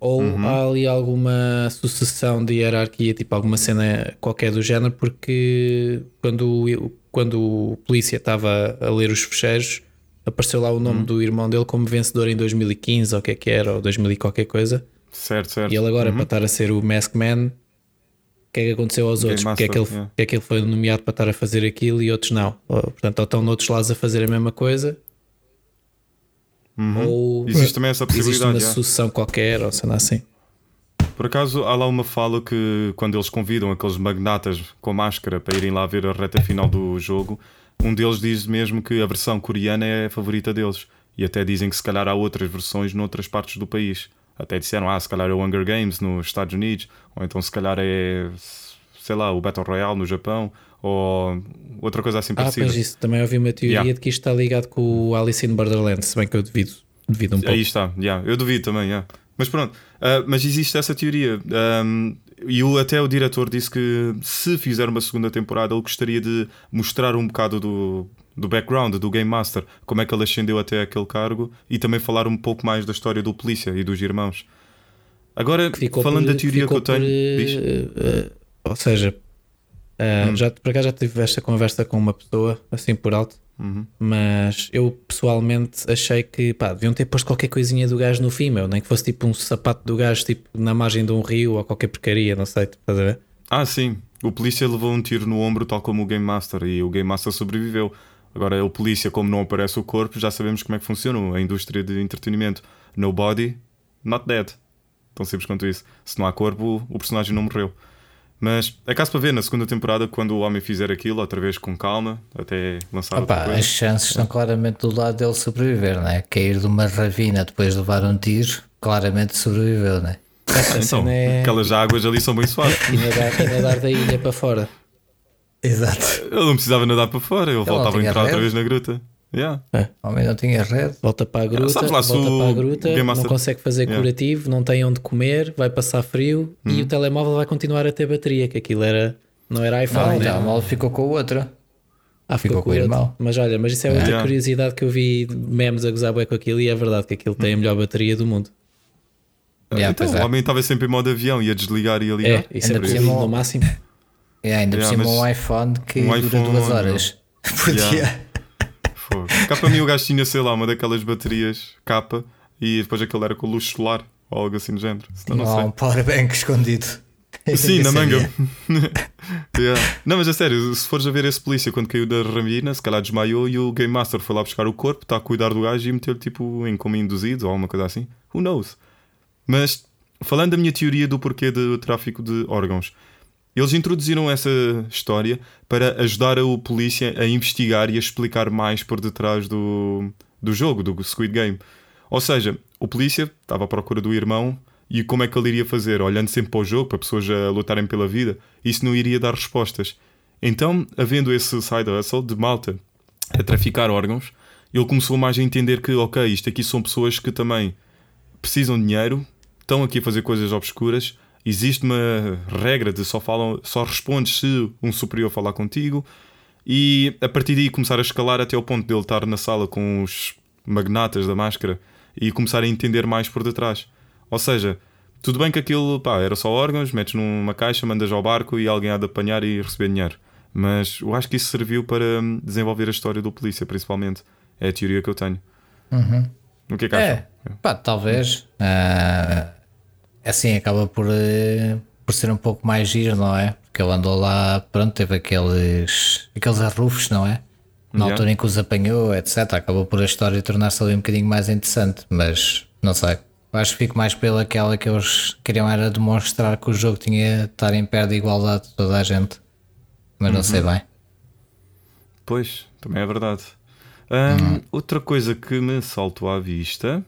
ou Uhum. há ali alguma sucessão de hierarquia, tipo alguma cena qualquer do género, porque quando, o- quando o polícia estava a ler os fecheiros, apareceu lá o nome Uhum. do irmão dele como vencedor em 2015, ou o que é que era, ou 2000 e qualquer coisa. Certo, certo. E ele agora, Uhum. para estar a ser o Mask Man, o que é que aconteceu aos Game outros? Porque é, que ele, Master, yeah. porque é que ele foi nomeado para estar a fazer aquilo e outros não? Ou, portanto, ou estão noutros lados a fazer a mesma coisa, Uhum. ou Existe também essa existe possibilidade. uma yeah. sucessão qualquer, ou cena assim. Por acaso há lá uma fala que quando eles convidam aqueles magnatas com máscara para irem lá ver a reta final do jogo, um deles diz mesmo que a versão coreana é a favorita deles. E até dizem que se calhar há outras versões noutras partes do país. Até disseram, ah, se calhar é o Hunger Games nos Estados Unidos, ou então se calhar é, sei lá, o Battle Royale no Japão, ou outra coisa assim Ah, parecida. pois isso, também ouvi uma teoria Yeah. de que isto está ligado com o Alice in Borderlands, se bem que eu devido, devido um pouco. Aí está, yeah, eu duvido também. yeah. Mas pronto, ah, mas existe essa teoria. Um, e o, até o diretor disse que se fizer uma segunda temporada, ele gostaria de mostrar um bocado do, do background do Game Master, como é que ele ascendeu até aquele cargo e também falar um pouco mais da história do polícia e dos irmãos. Agora, falando por- da teoria que eu tenho, por, eh, eh, ou seja, eh, Hum. já, por acaso já tive esta conversa com uma pessoa, assim por alto, Uhum. mas eu pessoalmente achei que pá, deviam ter posto qualquer coisinha do gajo no fim, meu, nem que fosse tipo um sapato do gajo tipo, na margem de um rio ou qualquer porcaria, não sei, estás a ver? Ah, sim. O polícia levou um tiro no ombro, tal como o Game Master, e o Game Master sobreviveu. Agora, o polícia, como não aparece o corpo, já sabemos como é que funciona a indústria de entretenimento. No body, not dead. Tão simples quanto isso. Se não há corpo, o personagem não morreu. Mas é caso para ver na segunda temporada, quando o homem fizer aquilo, outra vez com calma, até lançar Opa, as chances estão claramente do lado dele sobreviver, não é? Cair de uma ravina depois de levar um tiro, claramente sobreviveu, não é? <laughs> Essa Então, é aquelas águas ali são bem suaves. <laughs> e nadar, e nadar da ilha para fora. Exato. Ele não precisava nadar para fora, ele não voltava a entrar outra vez na gruta. Yeah. O homem não tinha rede. Volta para a gruta, volta o para a gruta, não Master- consegue fazer Yeah. curativo, não tem onde comer, vai passar frio e Uhum. o telemóvel vai continuar a ter bateria, que aquilo era, não era Não, iPhone, né? então, mal ficou com o outro. Ah, ficou com o outro. irmão. Mas olha, mas isso é outra Yeah. curiosidade que eu vi memes a gozar bué com aquilo e é verdade que aquilo tem a melhor bateria do mundo. Yeah, então, pois é. o homem estava sempre em modo avião, ia desligar e ia ligar. É, isso é Ainda cima- no máximo. E ainda por Yeah, cima mas um iPhone que um dura iPhone, duas horas. <laughs> por Yeah. dia. Fogo. Cá para mim o gajo tinha, sei lá, uma daquelas baterias capa e depois aquele era com luz solar ou algo assim do género. Senão não lá sei. um powerbank escondido. <laughs> Sim, <laughs> na manga. Yeah. Não, mas a sério, se fores a ver esse polícia quando caiu da ramina, se calhar desmaiou e o Game Master foi lá buscar o corpo, está a cuidar do gajo e meteu-lhe tipo em como induzido ou alguma coisa assim. Who knows? Mas falando da minha teoria do porquê do tráfico de órgãos, eles introduziram essa história para ajudar o polícia a investigar e a explicar mais por detrás do, do jogo, do Squid Game. Ou seja, o polícia estava à procura do irmão e como é que ele iria fazer? Olhando sempre para o jogo, para pessoas a lutarem pela vida, isso não iria dar respostas. Então, havendo esse side hustle de malta a traficar órgãos, ele começou mais a entender que, ok, isto aqui são pessoas que também precisam de dinheiro, estão aqui a fazer coisas obscuras. Existe uma regra de só falam, só respondes se um superior falar contigo, e a partir daí começar a escalar até ao ponto dele estar na sala com os magnatas da máscara e começar a entender mais por detrás. Ou seja, tudo bem que aquilo pá, era só órgãos, metes numa caixa, mandas ao barco e alguém há de apanhar e receber dinheiro. Mas eu acho que isso serviu para hum, desenvolver a história do polícia, principalmente. É a teoria que eu tenho. O que é que acham? É, pá, talvez. Ah, assim acaba por, eh, por ser um pouco mais giro, não é? Porque ele andou lá, pronto, teve aqueles, aqueles arrufos, não é? Na Yeah. altura em que os apanhou, etc. Acabou por a história tornar-se ali um bocadinho mais interessante, mas não sei. Acho que fico mais pelaquela que eles queriam era demonstrar que o jogo tinha de estar em pé de igualdade de toda a gente. Mas não sei bem. Pois, também é verdade. Hum, Outra coisa que me saltou à vista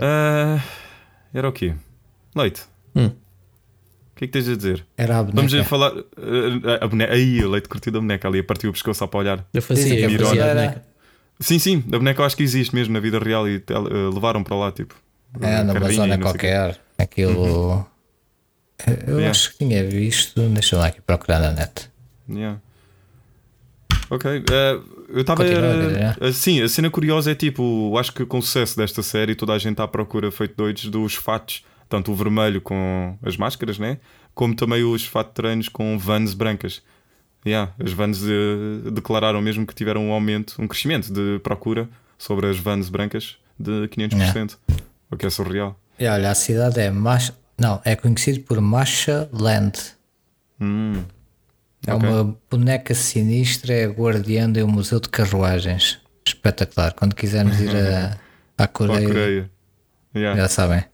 ah, era o quê? Leite. Hum. O que é que tens a dizer? Era a Vamos boneca. a falar. ah, a boneca. Aí, a leite curtido da boneca ali, a partir o pescoço só para olhar. Eu fazia, eu a fazia a boneca. Sim, sim, a boneca eu acho que existe mesmo na vida real e ah, levaram para lá, tipo. É, numa zona o qualquer. Aquilo. Eu Yeah. acho que tinha visto. Deixa eu lá aqui procurar na net. Yeah. Ok, eh, eu estava. Continua, Guilherme. Sim, a cena curiosa é tipo, acho que com o sucesso desta série toda a gente está à procura, feito doidos, dos fatos, tanto o vermelho com as máscaras, né? Como também os fatos de treinos com vans brancas. Yeah, as vans eh, declararam mesmo que tiveram um aumento, um crescimento de procura sobre as vans brancas de 500%. O que é surreal. E olha, a cidade é Macha. Não, é conhecido por Macha Land. Hum, É Ok. uma boneca sinistra, é guardiã do Museu de Carruagens. Espetacular. Quando quisermos ir a, <laughs> à Coreia, a Coreia. Yeah, já sabem.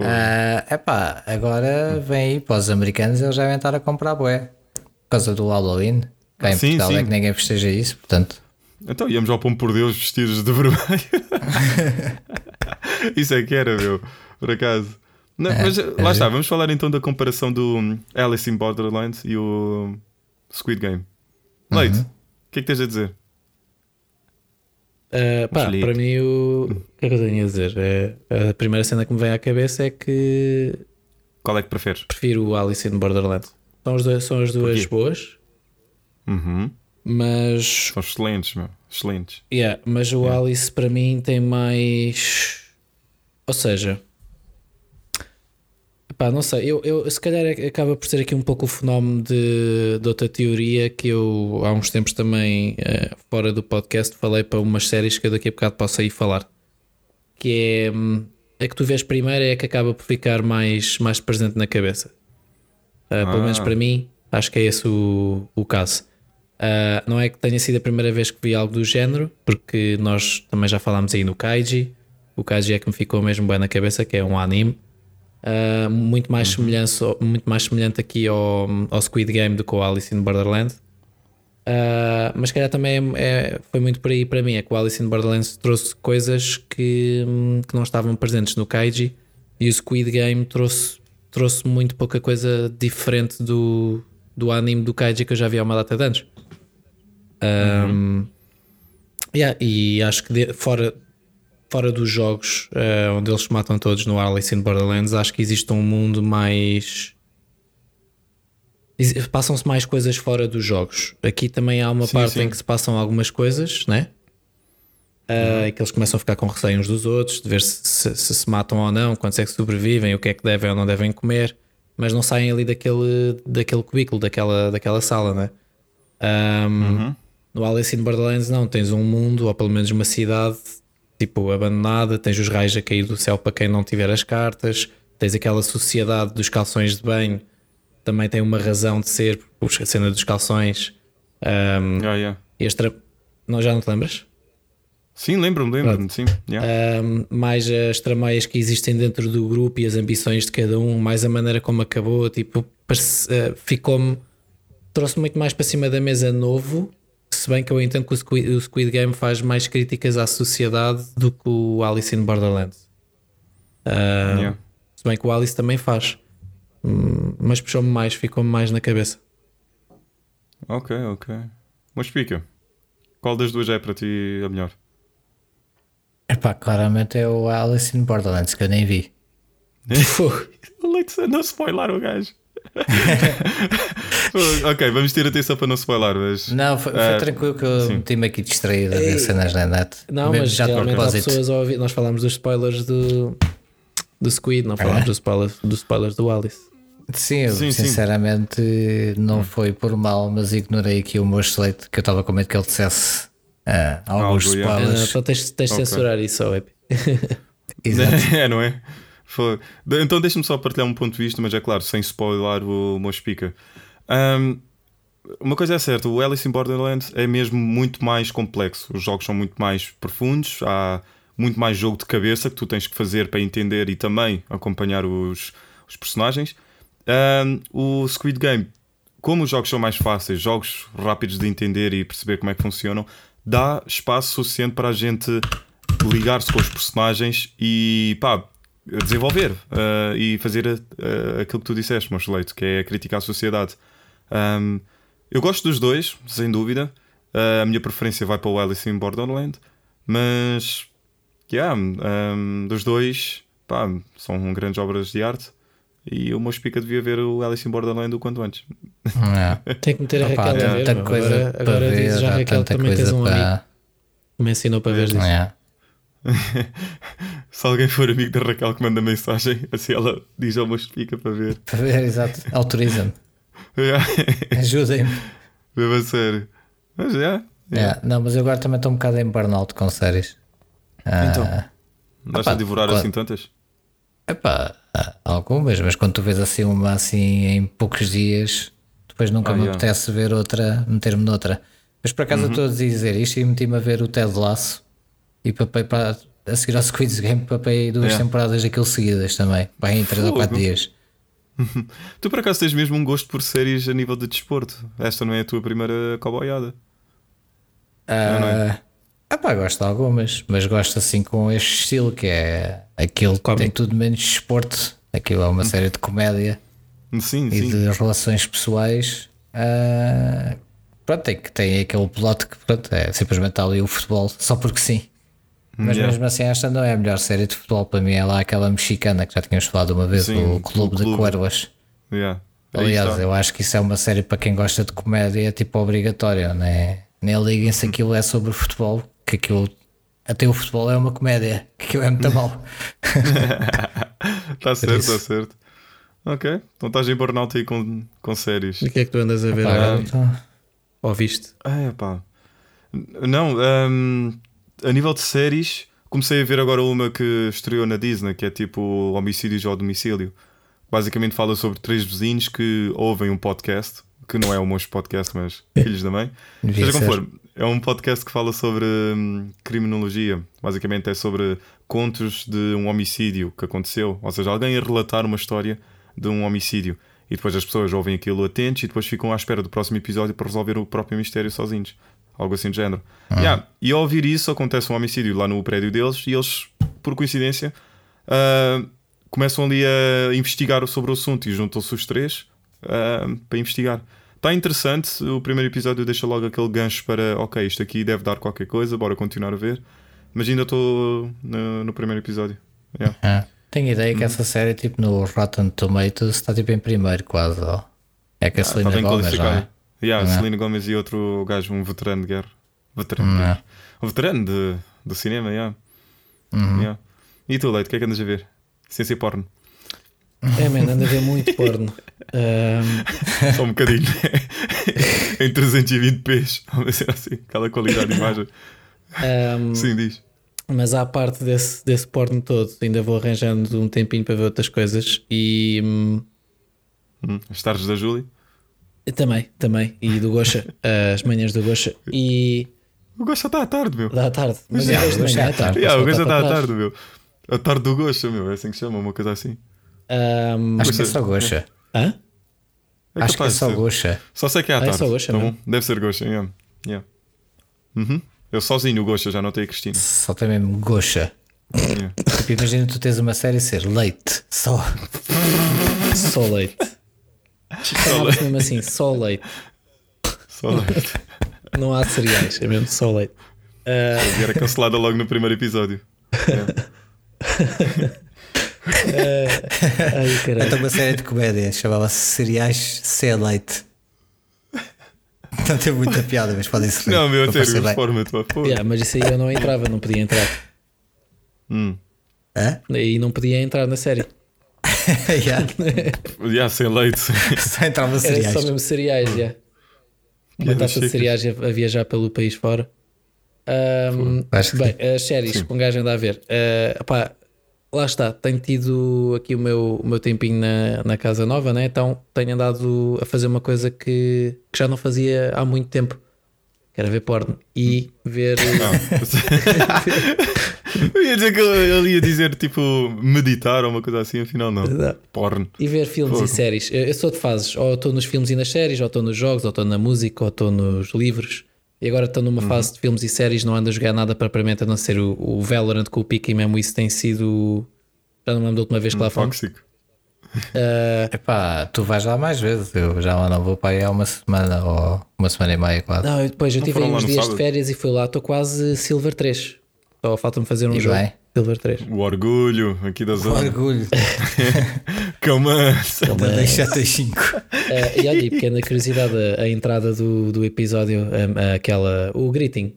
É epá, agora vem aí para os americanos, eles já devem estar a comprar bué. Por causa do Halloween. Cá em Sim, Portugal sim. é que ninguém festeja isso, portanto. Então íamos ao Pombo por Deus vestidos de vermelho. <laughs> Isso é que era, meu. Por acaso. Não, mas lá está, vamos falar então da comparação do Alice in Borderlands e o Squid Game. Leite, o que é que tens a dizer? Uh, pá, para mim, o... o que é que eu tenho a dizer? É, a primeira cena que me vem à cabeça é que Qual é que preferes? prefiro o Alice in Borderland. São, os dois, são as duas boas, Uhum. mas, São excelentes, meu. Excelentes. yeah, mas o Alice para mim tem mais. Ou seja, pá, não sei, eu, eu se calhar acaba por ser aqui um pouco o fenómeno de, de outra teoria que eu há uns tempos também, eh, fora do podcast, falei para umas séries que eu daqui a bocado posso aí falar. Que é hum, a que tu vês primeiro é a que acaba por ficar mais, mais presente na cabeça. Uh, Pelo Ah. menos para mim, acho que é esse o, o caso. Uh, não é que tenha sido a primeira vez que vi algo do género, porque nós também já falámos aí no Kaiji. O Kaiji é que me ficou mesmo bem na cabeça, que é um anime. Uh, muito, mais semelhança, muito mais semelhante aqui ao, ao Squid Game do que ao Alice in Borderland. Uh, mas calhar também é- é- foi muito por aí para mim. É que o Alice in Borderlands trouxe coisas que, hum, que não estavam presentes no Kaiji e o Squid Game trouxe, trouxe muito pouca coisa diferente do, do anime do Kaiji que eu já vi há uma data de anos. Um, yeah, e acho que de- fora, fora dos jogos eh, onde eles se matam todos no Alice in Borderlands, acho que existe um mundo mais. Passam-se mais coisas fora dos jogos. Aqui também há uma Sim, parte sim. em que se passam algumas coisas, né? Uh, e que eles começam a ficar com receio uns dos outros, de ver se se, se se matam ou não, quantos é que sobrevivem, o que é que devem ou não devem comer, mas não saem ali daquele, daquele cubículo, daquela, daquela sala, né? Um, No Alice in Borderlands não, tens um mundo, ou pelo menos uma cidade, tipo abandonada, tens os raios a cair do céu para quem não tiver as cartas, tens aquela sociedade dos calções de banho, também tem uma razão de ser, a cena dos calções. Um, Yeah, yeah. este, não, já não te lembras? Sim, lembro-me, lembro-me, sim. Yeah. Um, mais as trameias que existem dentro do grupo e as ambições de cada um, mais a maneira como acabou, tipo, eh, ficou-me. trouxe muito mais para cima da mesa novo. Se bem que eu entendo que o Squid, o Squid Game faz mais críticas à sociedade do que o Alice in Borderlands. Um, Yeah. Se bem que o Alice também faz, Hum, mas puxou-me mais, ficou-me mais na cabeça. Ok, ok. Mas explica. Qual das duas é para ti a melhor? Epá, claramente é o Alice in Borderlands que eu nem vi. <laughs> Leite, não spoiler o gajo. <laughs> ok, vamos ter atenção para não spoiler, mas. Não, foi, foi Ah, tranquilo que eu sim. meti-me aqui distraído a ver cenas na net. Não, mas já de realmente há pessoas a ouvir. Nós falámos dos spoilers do, do Squid, não falámos É? dos, spoilers, dos spoilers do Alice. Sim, eu Sim, sim. sinceramente não foi por mal, mas ignorei aqui o meu slate que eu estava com medo que ele dissesse ah, alguns Algo, yeah. Ah, spoilers. então tens, tens de Ok. censurar isso, ó, Epi. <laughs> Exato. <laughs> é, não é? Foi. Então deixa-me só partilhar um ponto de vista, mas é claro, sem spoiler o speaker. Ahm, uma coisa é certa, o Alice in Borderlands é mesmo muito mais complexo. Os jogos são muito mais profundos, há muito mais jogo de cabeça que tu tens que fazer para entender e também acompanhar os, os personagens. Ahm, o Squid Game, como os jogos são mais fáceis, jogos rápidos de entender e perceber como é que funcionam, dá espaço suficiente para a gente ligar-se com os personagens e pá, desenvolver ah, e fazer ah, aquilo que tu disseste, meu leito, que é criticar a sociedade. Ahm, eu gosto dos dois, sem dúvida. Ah, a minha preferência vai para o Alice in Borderland, mas yeah, ahm, dos dois pá, são grandes obras de arte. E o meu explica devia ver o Alice in Borderland o quanto antes. Não. <laughs> Tem que meter a Opa, Raquel há a ver. tanta meu. coisa agora para agora ver, dizes já, Raquel, também tens coisa um amigo para. que me ensinou para ver isso. É. <laughs> Se alguém for amigo da Raquel que manda mensagem, assim ela diz ao meu explica para ver. Para ver, exato. Autoriza-me. <laughs> Yeah. Ajudem-me. Mesmo a sério. Mas é. É, Não, mas eu agora também estou um bocado em burnout com séries. Ah, Então. Dás Opa, a devorar claro. assim tantas? Epá, algumas, mas quando tu vês assim uma assim em poucos dias, depois nunca Ah, me yeah. apetece ver outra, meter-me noutra. Mas por acaso eu estou a dizer isto e meti-me a ver o Ted Lasso e papei para a seguir ao Squid Game, papei duas Yeah. temporadas daquilo seguidas também, vai em 3 ou 4 Fogo. dias. <laughs> Tu por acaso tens mesmo um gosto por séries a nível de desporto? Esta não é a tua primeira cowboyada? Ah, epá, gosto de algumas, mas gosto assim com este estilo que é aquilo que tem tudo menos desporto. Aquilo é uma série de comédia. Sim, e sim. de relações pessoais. ah, pronto, tem, tem aquele plot que pronto, é simplesmente está ali o futebol, só porque sim. Mas Yeah. mesmo assim, esta não é a melhor série de futebol para mim. É lá aquela mexicana que já tínhamos falado uma vez, Sim, o o Clube de Clube. Cuervas. Yeah. Aliás, está. eu acho que isso é uma série para quem gosta de comédia, é tipo obrigatória, né? Nem liguem-se aquilo é sobre futebol, que aquilo. Até o futebol é uma comédia, <laughs> que aquilo é muito mal. <laughs> Está certo, está certo. Ok, então estás em burnout aí com, com séries. E o que é que tu andas a ver Pá, agora? então, Ou viste? É pá. Não, hum, a nível de séries, comecei a ver agora uma que estreou na Disney, que é tipo Homicídios ao Domicílio. Basicamente fala sobre três vizinhos que ouvem um podcast, que não é o Monstro Podcast, mas <laughs> Filhos da Mãe. Seja como for, é um podcast que fala sobre hum, criminologia. Basicamente é sobre contos de um homicídio que aconteceu. Ou seja, alguém a relatar uma história de um homicídio. E depois as pessoas ouvem aquilo atentos e depois ficam à espera do próximo episódio para resolver o próprio mistério sozinhos. Algo assim de género. Yeah, E ao ouvir isso, acontece um homicídio lá no prédio deles e eles, por coincidência, ah, começam ali a investigar sobre o assunto e juntam-se os três ah, para investigar. Está interessante. O primeiro episódio deixa logo aquele gancho para, ok, isto aqui deve dar qualquer coisa, bora continuar a ver. Mas ainda estou no, no primeiro episódio. Yeah. É. Tenho ideia Hum. que essa série, tipo, no Rotten Tomatoes, está tipo em primeiro, quase. ó. É que a Está Selena Gomez, não é? Yeah, é? Selena Gomez e outro gajo, um veterano de guerra. Veterano, de é? guerra. Um veterano de, do cinema, yeah. Uhum. Yeah. E tu, Leite, o que é que andas a ver? Sem ser porno. É, man, ando a ver muito porno. <laughs> Ahm, Só um bocadinho. <laughs> em 320p. Vai ser assim, aquela qualidade de imagem. Um, Sim, diz. mas à parte desse, desse porno todo, ainda vou arranjando um tempinho para ver outras coisas e hum, Hum, As tardes da Júlia. Também, também, e do Gosha, <laughs> as manhãs do Gosha e O já está à tarde, meu. dá à tarde. Mas eu vejo de o Gosha manhã, é à tarde. então, Yeah, o voltar está à tarde, meu. A tarde do Gosto, meu. É assim que chama, uma coisa assim. Um, Acho que é só Goxa. hã? É Acho que é só. Goxa. Só sei que é à Ah, é tarde. só Goxa tá bom? Deve ser Goxa, yeah. Yeah. Uhum. Eu sozinho o Goxa, já notei a Cristina. Só tem mesmo Goxa. Yeah. Tipo, imagina tu tens uma série ser leite. Só. Só leite. Chamava-se mesmo assim, só leite. Só Não há cereais, é mesmo só leite. E era cancelada logo no primeiro episódio. <laughs> Ai, caralho. Então uma série de comédia chamava-se Cereais C Leite. Não tem muita piada, mas podem ser. Não, meu, a sério, bem. reforma-te, pá. Pô. Yeah, mas isso aí eu não entrava, não podia entrar. Hum. Hã? E não podia entrar na série. <laughs> yeah. Yeah, sem leite. <laughs> Só entrava Era cereais. só mesmo cereais, já. Uma Piadas taça de cereais a viajar pelo país fora. Ahm, Acho que bem, as séries que um gajo anda a ver. Ah, pá, lá está, tenho tido aqui o meu, o meu tempinho na, na casa nova, né? então tenho andado a fazer uma coisa que, que já não fazia há muito tempo. Que era ver porno e ver. <laughs> Eu ia dizer que ele ia dizer tipo meditar ou uma coisa assim, afinal não. Não. Porn. E ver filmes e séries. Eu eu sou de fases, ou estou nos filmes e nas séries, ou estou nos jogos, ou estou na música, ou estou nos livros. E agora estou numa fase de filmes e séries, não ando a jogar nada propriamente a não ser o, o Valorant com o Pique e mesmo isso tem sido. Já não me lembro da última vez que lá fomos. Tóxico. Ah, Epá, tu vais lá mais vezes. Eu já lá não vou para aí há uma semana ou uma semana e meia quase. não, eu depois eu Não tive uns dias de sábado? férias e fui lá, estou quase Silver 3. Só falta-me fazer um E jogo. bem. Silver 3. O orgulho aqui da zona. Orgulho. Camança. Da 275. Ah, e olha, e pequena curiosidade, a, a entrada do, do episódio, ah, aquela, o greeting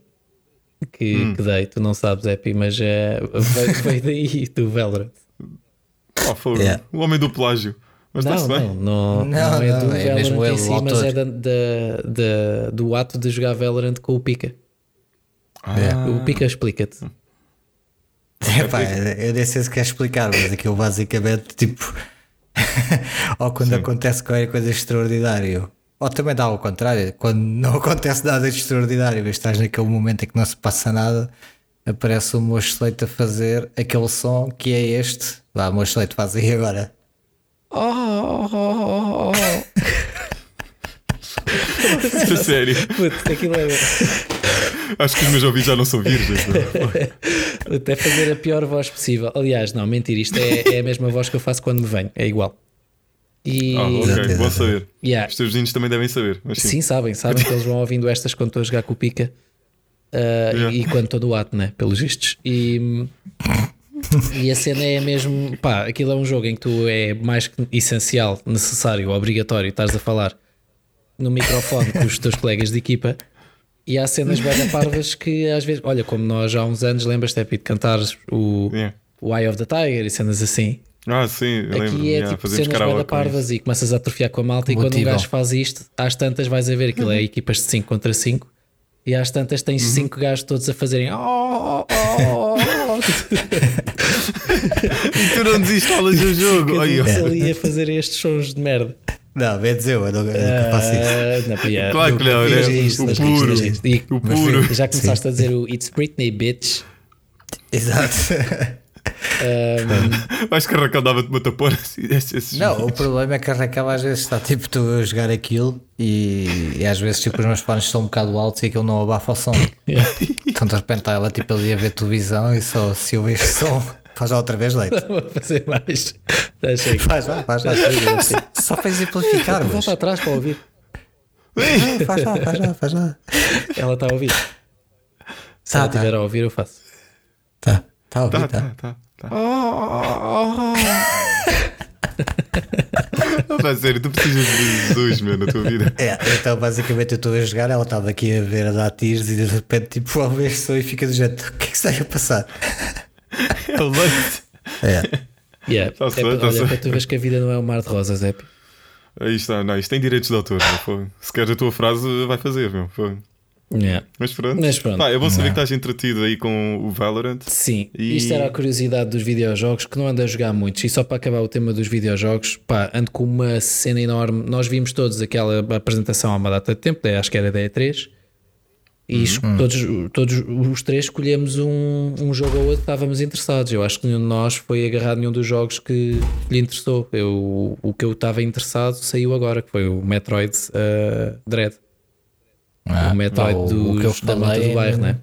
que, Hum. que dei, tu não sabes, Epi, mas é, veio, <laughs> veio daí do Valorant. Oh, fogo. Yeah. O homem do plágio. Mas Não, não, bem. não, não, Não, é não, do é Valorant mesmo ele, em si, o mas é da, da- da- do ato de jogar Valorant com o Pika. Ah, O Pika explica-te. Epá, <laughs> eu nem sei se quer explicar, mas aquilo basicamente, tipo, <laughs> ou quando acontece qualquer coisa extraordinária, ou também dá ao contrário, quando não acontece nada de extraordinário, mas estás naquele momento em que não se passa nada, aparece o moço leite a fazer aquele som que é este. Vá, moço leite, faz aí agora. Oh, oh, oh, oh, <laughs> a sério. oh. Puto, aquilo é. Acho que os meus ouvidos já não são virgens. meu. <laughs> Até fazer a pior voz possível. Aliás, não, mentira, isto é, é a mesma voz que eu faço quando me venho, é igual. E. Ah, ok, Exato, bom saber. Yeah. Os teus vizinhos também devem saber. Mas sim. Sim, sabem, sabem que eles vão ouvindo estas quando estou a jogar com o Pica uh, Yeah. e quando estou no ato, né? Pelos vistos. E, e a cena é mesmo, pá, aquilo é um jogo em que tu é mais que essencial, necessário, obrigatório, estás a falar no microfone com os teus colegas de equipa. E há cenas bem <laughs> parvas que às vezes, olha, como nós há uns anos, lembras-te de cantares o, Yeah. o Eye of the Tiger e cenas assim. Ah, sim, eu lembro. Aqui é yeah, tipo cenas bem parvas e começas a atrofiar com a malta. E quando um gajo faz isto, às tantas vais a ver aquilo é equipas de 5 contra 5 e às tantas tens 5 gajos todos a fazerem. Oh, oh, oh, oh. <laughs> E tu não desinstalas o <laughs> jogo. Um ai. ali a fazer estes sons de merda. Não, bem dizer eu, eu não, nunca faço isso. Não, yeah. Claro que não, né? isto, O puro. E O puro. já começaste a dizer o It's Britney, bitch. <laughs> Exato. Um, Acho que a Raquel dava-te uma tapona assim. Não, o vídeos. problema é que a Raquel às vezes está tipo tu a jogar aquilo e, e às vezes tipo os meus fones estão um bocado altos e aquilo não abafa o som. <laughs> yeah. Então de repente está ela tipo ali a ver televisão e só se eu este som faz já outra vez leite. <laughs> Vou fazer mais. Deixa aí. Faz já, faz já. <laughs> Só para exemplificar, mas Volta atrás para ouvir. Ah, faz já, faz já, faz já. Ela está a ouvir. Se Tá, ela tá. estiver a ouvir, eu faço. Tá, tá a ouvir, Tá, tá. tá, tá. tá. <laughs> Pá, sério, tu precisas de Jesus, meu, na tua vida. É, então basicamente eu estou a jogar, ela estava aqui a ver a dar tiros e de repente tipo ao ver som e fica do jeito, o que é que está aí a passar? <laughs> É o leite. É. <laughs> Yeah. É, bem, para- tá-se olha, para tu veres que a vida não é um mar de rosas, é. Aí está, não, isto tem direitos de autor. não foi? Se queres a tua frase, vai fazer, meu. Foi. Yeah. Mas pronto. Mas pronto. Pá, é bom saber que estás entretido aí com o Valorant. Sim, E- isto era a curiosidade dos videojogos que não ando a jogar muitos. E só para acabar o tema dos videojogos, pá, ando com uma cena enorme. Nós vimos todos aquela apresentação há uma data de tempo, acho que era da E3. E es- todos, todos os três escolhemos um, um jogo ou outro que estávamos interessados. Eu acho que nenhum de nós foi agarrado nenhum dos jogos que lhe interessou. Eu, o que eu estava interessado saiu agora, que foi o Metroid uh, Dread. Ah, o Metroid pá, o- <coughs> o que eu dos, da falei do bairro, né?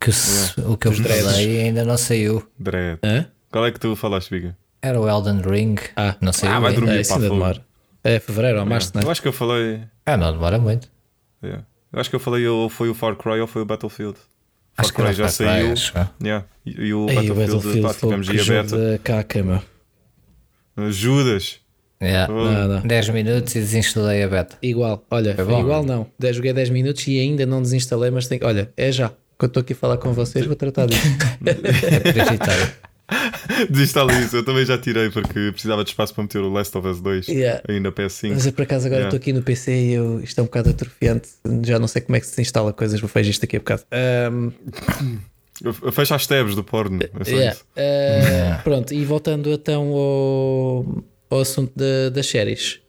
Que se- o que eu falei ainda não saiu. Dread. Hã? Qual é que tu falaste, Biga? Era o Elden Ring. Ah. não sei. Ah, vai dormir. É, pá, fogo. demora. É fevereiro ou março, não é? Eu acho que eu falei. Ah, não demora muito. yeah. Eu acho que eu falei ou foi o Far Cry ou foi o Battlefield. Far Acho que Cry era já Far Cry, saiu. acho que- Yeah. E, e o Ei, Battlefield, Battlefield pá, tivemos que aí a jogo beta. da caca, meu. Judas. Yeah. Não, não. 10 minutos e desinstalei a beta. Igual, olha, bom, igual não. Dez- Joguei 10 minutos e ainda não desinstalei, mas tem. Olha, é já. Quando estou aqui a falar com vocês, vou tratar disso. <laughs> É prioritário. <laughs> Desinstala isso. Eu também já tirei porque precisava de espaço para meter o Last of Us 2 Yeah. aí na PS5. Mas eu por acaso agora Yeah. estou aqui no PC e eu, isto é um bocado atrofiante. Já não sei como é que se desinstala coisas, vou fazer isto aqui a bocado. Eu- Fecha as tabs do porno. É yeah. Ah, pronto, e voltando então ao, ao assunto da- das séries.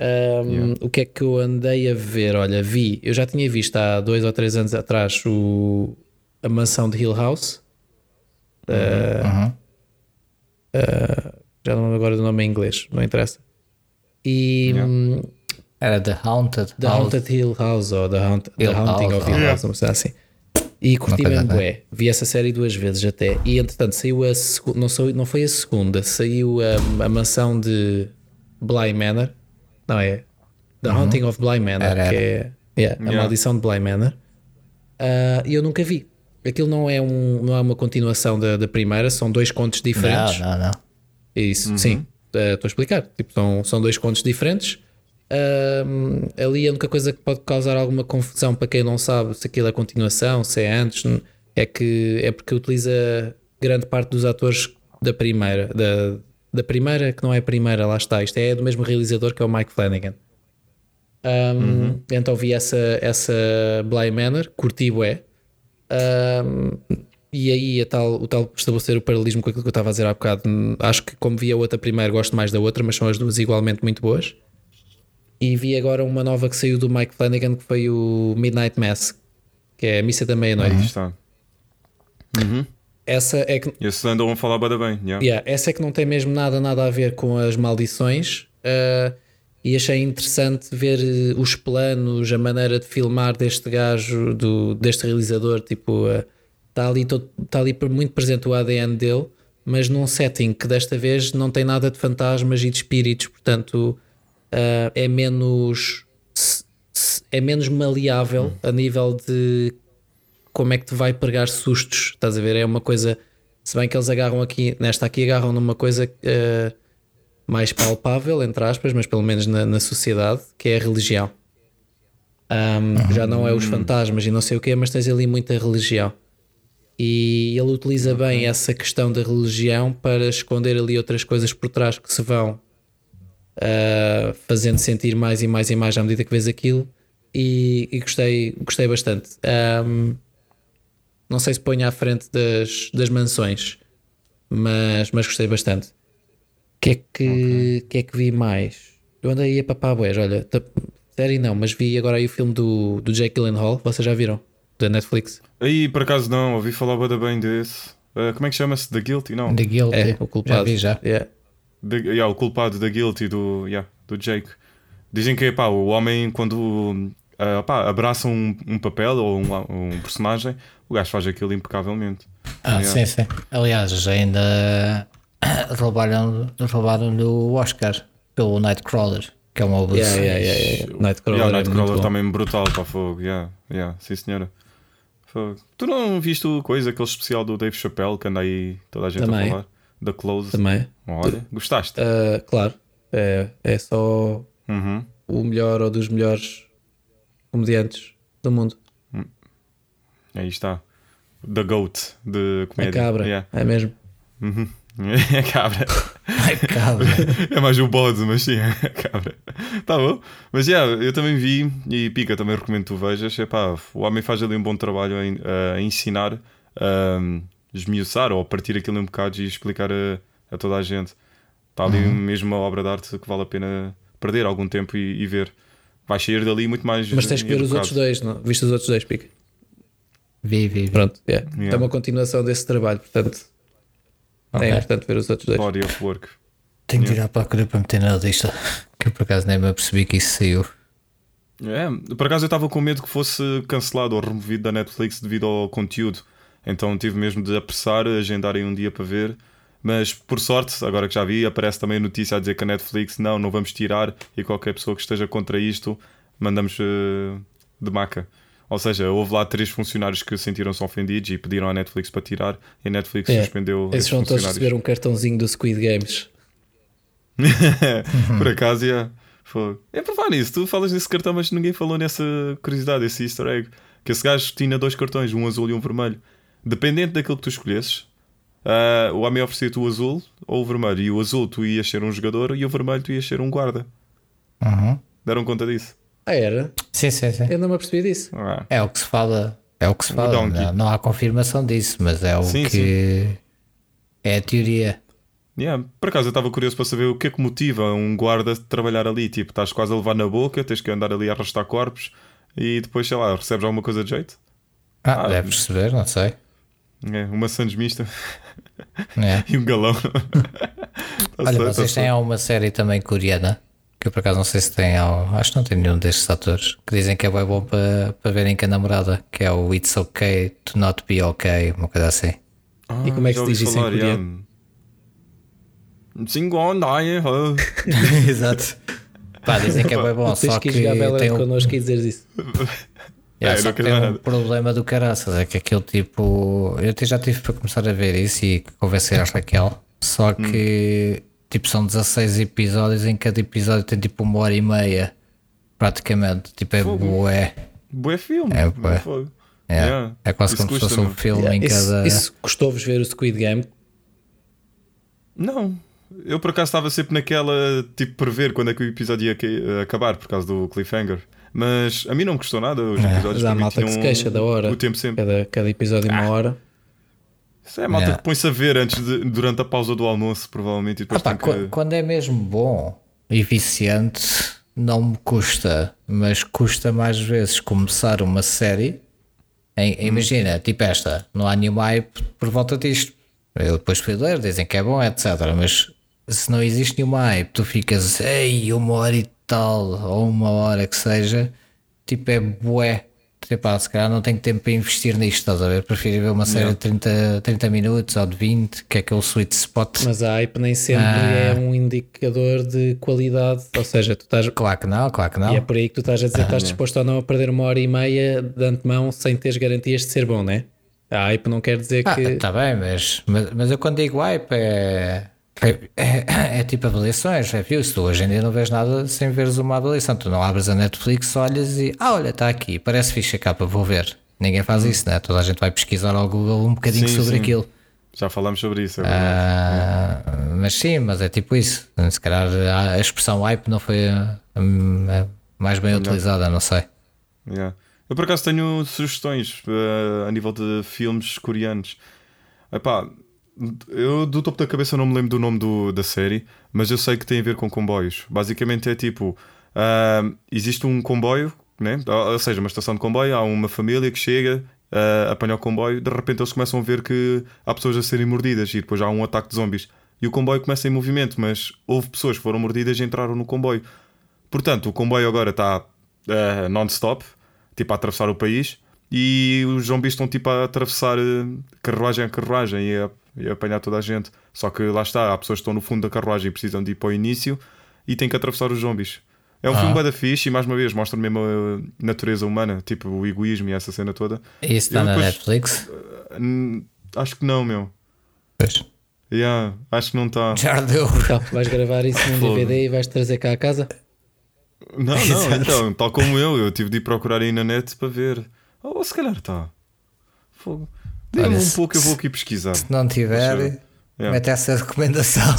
Yeah. O que é que eu andei a ver? Olha, vi, eu já tinha visto há dois ou três anos atrás o, a mansão de Hill House. Ah, Uhum. ah, já não lembro agora do nome em inglês, não interessa. E Yeah. Era The Haunted. The House. Haunted Hill House ou The, Haunt, The Haunting House, of Hill. House, não sei assim. E curti Uma mesmo assim. bué. Vi essa série duas vezes até. E entretanto saiu a segunda, não, sou- não foi a segunda, saiu a, a mansão de Bly Manor. Não é? The Haunting of Bly Manor, Uhum. Era, que era. é yeah, a Yeah. maldição de Bly Manor. Ah, E eu nunca vi. Aquilo não é, um, não é uma continuação da, da primeira, são dois contos diferentes. Não, não, não. Isso, sim, eh, estou a explicar. Tipo, são, são dois contos diferentes. Ali a única coisa que pode causar alguma confusão para quem não sabe se aquilo é continuação, se é antes, é que é porque utiliza grande parte dos atores da primeira, da, da primeira que não é a primeira, lá está. Isto é do mesmo realizador que é o Mike Flanagan. Ahm, Então vi essa, essa Bly Manor, curti bué. E aí a tal, o tal estabelecer o paralelismo com aquilo que eu estava a dizer há bocado. Acho que como vi a outra primeiro, gosto mais da outra, mas são as duas igualmente muito boas. E vi agora uma nova que saiu do Mike Flanagan, que foi o Midnight Mass, que é a missa da meia-noite. Aí está. Uhum. Essa é que E esses andam a falar bada bem. yeah. Yeah, essa é que não tem mesmo nada, nada a ver com as maldições. uh, e achei interessante ver uh, os planos, a maneira de filmar deste gajo, do, deste realizador. Tipo, está ali, todo, tá ali muito presente o ADN dele, mas num setting que desta vez não tem nada de fantasmas e de espíritos. Portanto, uh, é menos. É menos maleável a nível de como é que te vai pregar sustos. Estás a ver? É uma coisa. Se bem que eles agarram aqui, nesta aqui, agarram numa coisa eh, mais palpável, entre aspas, mas pelo menos na, na sociedade, que é a religião. Ahm, Já não é os fantasmas e não sei o quê, mas tens ali muita religião. E ele utiliza bem essa questão da religião para esconder ali outras coisas por trás que se vão ah, fazendo sentir mais e mais e mais à medida que vês aquilo. E, e gostei, gostei bastante. Ahm, não sei se ponho à frente das, das mansões, mas, mas gostei bastante. O que é que, que é que vi mais? Eu andei a papar boés, olha, tá- série não, mas vi agora aí o filme do, do Jake Gyllenhaal, vocês já viram? Da Netflix. Aí, por acaso, não. Ouvi falar bada bem desse. Ah, como é que chama-se? The Guilty? Não. The Guilty. É, o culpado. Já vi já. Yeah. The, yeah, o culpado da Guilty do, yeah, do Jake. Dizem que pá, o homem, quando pá, abraça um, um papel ou um, um personagem, o gajo faz aquilo impecavelmente. Ah, Yeah. sim, sim. Aliás, ainda <coughs> roubaram, roubaram o Oscar pelo Nightcrawler, que é um abuso. Yeah, yeah, yeah, yeah. Nightcrawler, Yeah, é Nightcrawler bom. também brutal para fogo. Yeah, yeah, sim, senhora. Fogo. Tu não viste o coisa, aquele especial do Dave Chappelle que anda aí toda a gente Também. a falar? Da Close. Também. Olha, gostaste? Ah, claro, é, é só Uhum. o melhor ou dos melhores comediantes do mundo. Aí está. The Goat de A comédia. cabra, Yeah. é mesmo. Uhum. É <laughs> cabra. Ai, cabra. É mais o bode, mas sim, a cabra. Tá bom. Mas já, eu também vi, e Pica, também recomendo que tu vejas. Epá, o homem faz ali um bom trabalho em- a, ensinar, a esmiuçar ou a partir aquilo em bocados e explicar a, a toda a gente. Está ali mesmo uma obra de arte que vale a pena perder algum tempo e, e ver. Vais sair dali muito mais. Mas tens que ver os educado. outros dois, não? Viste os outros dois, Pica? Vi, vi, vi. Pronto, yeah. Yeah. é uma continuação desse trabalho, portanto Ok. é importante ver os outros dois. Body of work. Tenho de ir à procura para meter na lista. <laughs> Que eu por acaso nem me apercebi que isso saiu. É, por acaso eu estava com medo que fosse cancelado ou removido da Netflix devido ao conteúdo. Então tive mesmo de apressar, agendar aí um dia para ver. Mas por sorte, agora que já vi, aparece também a notícia a dizer que a Netflix não, não vamos tirar e qualquer pessoa que esteja contra isto mandamos eh, de maca. Ou seja, houve lá três funcionários que sentiram-se ofendidos e pediram à Netflix para tirar e a Netflix É, suspendeu Esses esses vão todos funcionários. receber um cartãozinho do Squid Games. <laughs> Por acaso, yeah. Fogo. É por falar nisso, tu falas nesse cartão, mas ninguém falou nessa curiosidade, esse easter egg. Que esse gajo tinha dois cartões, um azul e um vermelho. Dependente daquilo que tu escolhesses, ah, o homem oferecia-te o azul ou o vermelho. E o azul tu ias ser um jogador e o vermelho tu ias ser um guarda. Uhum. Deram conta disso? Ah, era? Sim, sim, sim. Eu não me apercebi disso. Ah, É o que se fala. É o que se O fala. Não, não há confirmação disso, mas é o Sim, que. É a teoria. yeah. Por acaso eu estava curioso para saber o que é que motiva um guarda a trabalhar ali. Tipo, estás quase a levar na boca, tens que andar ali a arrastar corpos e depois, sei lá, recebes alguma coisa de jeito? Ah, Ah, deve perceber, não sei. É, uma sandes mista É. <laughs> e um galão. <laughs> Tá Olha, certo, tá vocês têm alguma série também coreana? Que eu por acaso não sei se tem. Acho que não tem nenhum destes atores. Que dizem que é bem bom para, para verem com a namorada. Que é o It's Okay to Not Be Okay. Uma coisa assim. E como é que se diz ouvi isso em coreano? huh? <laughs> Exato. Pá, dizem que é bem bom. Só que que ir jogar Valorant tem um, connosco e dizer isso. <laughs> É, É, só que tem um problema do caraças, é que aquele tipo. Eu até já tive para começar a ver isso e convencer a Raquel. Só Hum. Tipo são 16 episódios, em cada episódio tem tipo uma hora e meia. Praticamente. Tipo, é Fogo. bué. Bué filme. É, bué. Fogo. É, Yeah. é quase Isso como se fosse um filme em Yeah, isso, cada. isso custou-vos ver o Squid Game? Não. Eu por acaso estava sempre naquela, tipo, prever quando é que o episódio ia ca- acabar por causa do cliffhanger. Mas a mim não me custou nada. Os É. episódios Mas há malta que se queixa da hora. O tempo sempre. Cada, cada episódio Ah. uma hora. Isso é a malta Yeah. que põe-se a ver antes de, durante a pausa do almoço, provavelmente. E Ah, depois pá, tem qu- que... Quando é mesmo bom e viciante, não me custa, mas custa mais vezes começar uma série. Em- Hum. Imagina, tipo esta, não há nenhum hype por volta disto. Eu depois fui ler, dizem que é bom, etc. Mas se não existe nenhuma hype, tu ficas, ei, uma hora e tal, ou uma hora que seja, tipo é bué. Tipo, pá, se calhar não tenho tempo para investir nisto, estás a ver? Prefiro ver uma série de 30, 30 minutos ou de 20, que é aquele sweet spot. Mas a hype nem sempre Ah. é um indicador de qualidade. Ou seja, tu estás. Claro que não, claro que não. E é por aí que tu estás a dizer que estás disposto ou não a perder uma hora e meia de antemão sem teres garantias de ser bom, né? A hype não quer dizer Ah, que. tá bem, mas, mas, mas eu quando digo hype é, é, é, é tipo avaliações, reviews. Tu hoje em dia não vês nada sem veres uma avaliação. Tu não abres a Netflix, olhas e ah, olha, está aqui, parece ficha capa, vou ver. Ninguém faz isso, né? Toda a gente vai pesquisar ao Google um bocadinho Sim, sobre sim. aquilo. Já falámos sobre isso. É. Ah, mas sim, mas é tipo isso. Se calhar a expressão hype não foi a mais bem utilizada, não sei. Yeah. Eu por acaso tenho sugestões eh, a nível de filmes coreanos. Epá, eu do topo da cabeça não me lembro do nome do- da série, mas eu sei que tem a ver com comboios. Basicamente é tipo: ah, existe um comboio, né? ou seja, uma estação de comboio, há uma família que chega, ah, apanha o comboio, de repente eles começam a ver que há pessoas a serem mordidas e depois há um ataque de zombies. E o comboio começa em movimento, mas houve pessoas que foram mordidas e entraram no comboio. Portanto, o comboio agora está eh, non-stop, tipo a atravessar o país, e os zombies estão tipo a atravessar eh, carruagem a carruagem e a, e apanhar toda a gente. Só que lá está, há pessoas que estão no fundo da carruagem e precisam de ir para o início e têm que atravessar os zombies. É um Ah. filme bada fixe e mais uma vez mostra mesmo a natureza humana, tipo o egoísmo e essa cena toda. E isso está na depois- Netflix? Hum, acho que não, meu. Pois. Yeah, acho que não está. Já deu. <laughs> Então, vais gravar isso num. DVD e vais trazer cá a casa? Não, não, Exato. então, tal como eu, eu tive de ir procurar aí na net para ver. Ou se calhar está. Fogo. Olha, um se- pouco, eu vou aqui pesquisar. Se não tiver. Mete essa recomendação. <laughs>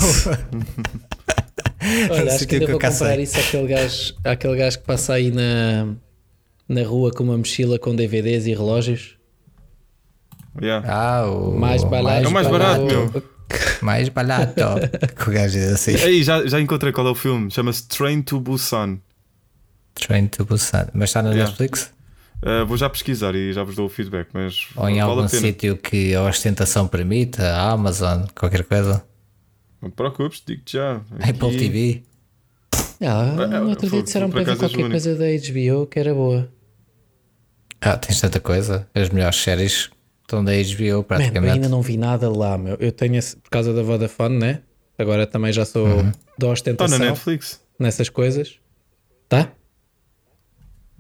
Olha, acho o que ainda eu vou comprar isso àquele gajo, àquele gajo que passa aí na, na rua com uma mochila com DVDs e relógios. Yeah. Ah, o Mais barato. É o mais barato, meu. Mais barato. que o gajo diz assim. Aí, já, já encontrei qual é o filme. Chama-se Train to Busan. Train to Busan. Mas está na Yeah. Netflix? Uh, vou já pesquisar e já vos dou o feedback, mas Ou em vale algum a pena. sítio que a ostentação permita? A Amazon, qualquer coisa? Não te preocupes, digo-te já. Apple Aqui- TV? Ah, no outro dia disseram para ver qualquer coisa da HBO que era boa. Ah, tens tanta coisa. As melhores séries estão da HBO Man, eu praticamente. ainda não vi nada lá, meu. Eu tenho esse, por causa da Vodafone, né? Agora também já sou Uhum. da Está ostentação Tá na Netflix. nessas coisas. Tá?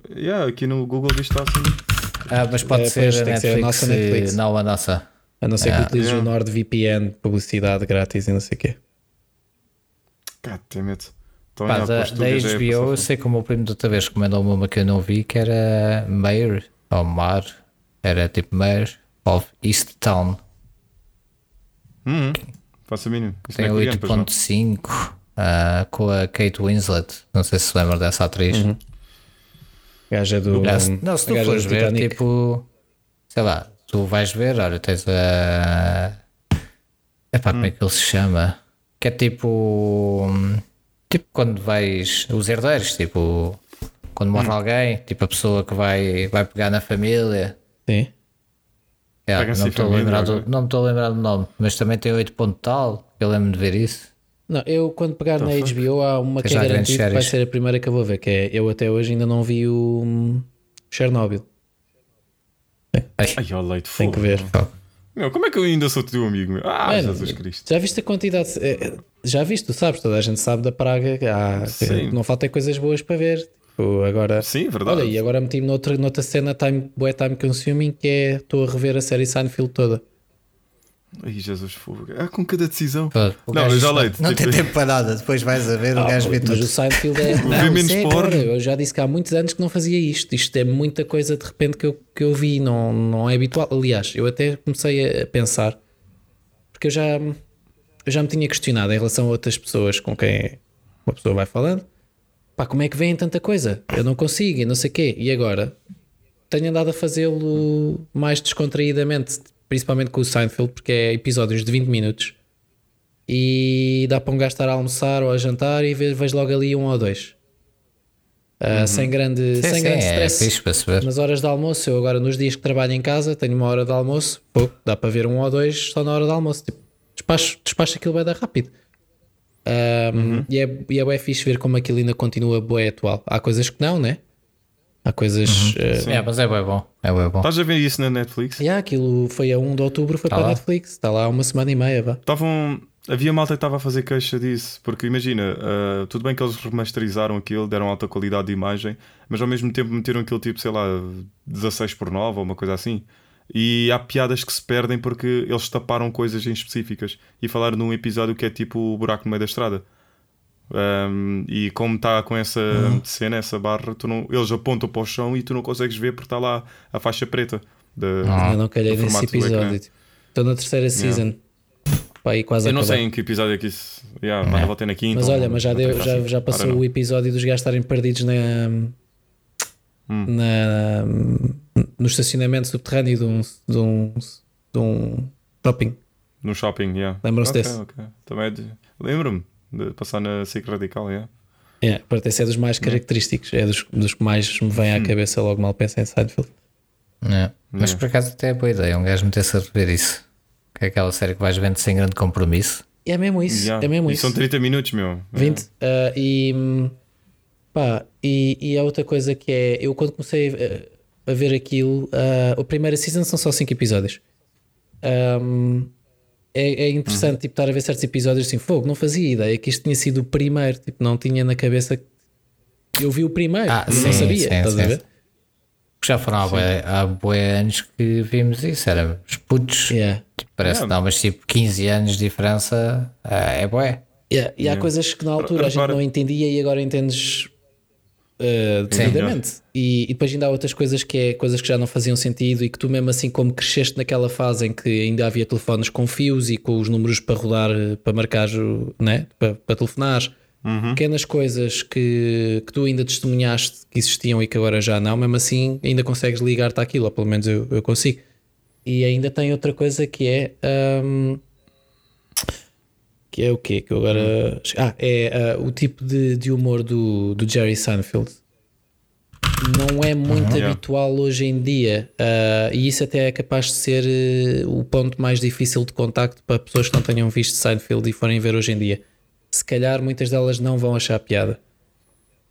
Yeah, aqui no Google diz que está assim. Ah, mas pode É, ser pois, a que ser a Netflix, nossa Netflix. não a nossa. A não ser Yeah. que utilize Yeah. o NordVPN, publicidade grátis e não sei o quê. God damn it. Então, Pá, da, da HBO, eu passar sei que o meu primo de outra vez recomendou-me uma que eu não vi, que era Mayor, ou Mar, era tipo Mayor of East Town. Hum, faço a. Isso Tem não é? 8.5 ah, com a Kate Winslet. Não sei se se lembra dessa atriz. Uhum. Gaja do. Já se- não, se tu gaja fores ver, tipo, sei lá, tu vais ver, olha, tens a. Epá, como é que ele se chama? Que é tipo. hum, Tipo quando vais. Os herdeiros, tipo. Quando morre alguém, tipo a pessoa que vai, vai pegar na família. Sim. Pega-se não, me estou a lembrar do, não me estou a lembrar do nome, mas também tem 8 ponto tal. Eu lembro de ver isso. Não, eu quando pegar na HBO há uma que é já grandes garantida que vai ser a primeira que eu vou ver, que é eu até hoje ainda não vi o hum, Chernobyl. Ai, Ai, ó, leite Tem que ver. Meu, como é que eu ainda sou teu amigo? Meu? Ah, Mano, Jesus Cristo. Já viste a quantidade? é, Já viste, tu sabes, toda a gente sabe da praga. Há, Sim. não faltam coisas boas para ver. Tipo, agora, Sim, verdade. olha, e agora meti-me noutra, noutra cena time, bué time consuming que é estou a rever a série Seinfeld toda. Ai, Jesus fogo. Ah, com cada decisão. Não, gajo eu já leite. Não tipo, tem tempo para nada, depois vais a ver, o gajo vê Ah, Mas tudo. o Seinfeld é. <laughs> Não, menos é agora. Eu já disse que há muitos anos que não fazia isto. Isto é muita coisa de repente que eu, que eu vi, não, não é habitual. Aliás, eu até comecei a pensar, porque eu já, eu já me tinha questionado em relação a outras pessoas com quem uma pessoa vai falando. Pá, como é que vem tanta coisa? Eu não consigo e não sei o quê. E agora tenho andado a fazê-lo mais descontraídamente, principalmente com o Seinfeld, porque é episódios de 20 minutos e dá para um gajo estar a almoçar ou a jantar e vejo logo ali um ou dois. Ah, Sem grande, Uhum. Sim, sem sim, grande é stress. ver. Nas horas de almoço, eu agora nos dias que trabalho em casa, tenho uma hora de almoço, pô, dá para ver um ou dois só na hora de almoço. Tipo, despacho, despacho aquilo vai dar rápido. Um, Uhum. E é, e é bué fixe ver como aquilo ainda continua bué atual. Há coisas que não, né? Há coisas. Uhum. eh, É, mas é bem bom. É bem bom. Estás a ver isso na Netflix? yeah, aquilo foi a 1 de outubro, foi Tá para a. Netflix. Está lá há uma semana e meia, vá. Estavam. Havia malta que estava a fazer queixa disso, porque imagina, ah, tudo bem que eles remasterizaram aquilo, deram alta qualidade de imagem, mas ao mesmo tempo meteram aquilo tipo, sei lá, 16 por 9 ou uma coisa assim. E há piadas que se perdem porque eles taparam coisas em específicas e falaram num episódio que é tipo o buraco no meio da estrada. Um, e como está com essa cena, essa barra, tu não, eles apontam para o chão e tu não consegues ver porque está lá a faixa preta. da- Ah. Ainda não calhei nesse episódio. Estou na terceira season. Pá, aí quase Eu não acabar. sei em que episódio é que isso. Yeah, vai voltar na quinta. Mas olha, mas já, deu, já, assim. já I passou o episódio dos gajos estarem perdidos na, Hum. na, no estacionamento subterrâneo de um, de um, de um shopping. No shopping, yeah. Lembram-se Ok, desse? ok. Também é de... Lembro-me de passar na SIC Radical, yeah. É, para é dos mais característicos, é dos, dos que mais me vem à Hum. cabeça logo mal penso em Seinfeld. É. Mas por acaso até é boa ideia um gajo meter-se a rever isso. Que é aquela série que vais vendo sem grande compromisso. E é mesmo isso, Yeah. é mesmo e isso. são 30 minutos, meu. 20. ah, e, hum, pá, e, e a outra coisa que é, eu quando comecei a, a ver aquilo, ah, a primeira season são só 5 episódios. Ahm, é, é interessante tipo, estar a ver certos episódios assim, fogo, não fazia ideia que isto tinha sido o primeiro, tipo, não tinha na cabeça. Eu vi o primeiro, Ah, não sim, sabia, sim, estás a sim. ver? Porque já foram há bué, há bué anos que vimos isso. Era os putos. Yeah. Tipo, parece que não, mas tipo 15 anos de diferença ah, é bué. Yeah, E há coisas que na altura a gente não entendia e agora entendes uh, devidamente. E, e, depois ainda há outras coisas que é coisas que já não faziam sentido e que tu mesmo assim como cresceste naquela fase em que ainda havia telefones com fios e com os números para rodar, para marcar, né? para, para telefonar. Uhum. Pequenas coisas que, que tu ainda testemunhaste que existiam e que agora já não, mesmo assim ainda consegues ligar-te àquilo, ou pelo menos eu, eu consigo. E ainda tem outra coisa que é. Um, que é o quê? Que agora. Ah, é uh, o tipo de, de humor do, do Jerry Seinfeld. Não é muito uhum. habitual hoje em dia. Uh, e isso até é capaz de ser uh, o ponto mais difícil de contacto para pessoas que não tenham visto Seinfeld e forem ver hoje em dia. Se calhar muitas delas não vão achar piada.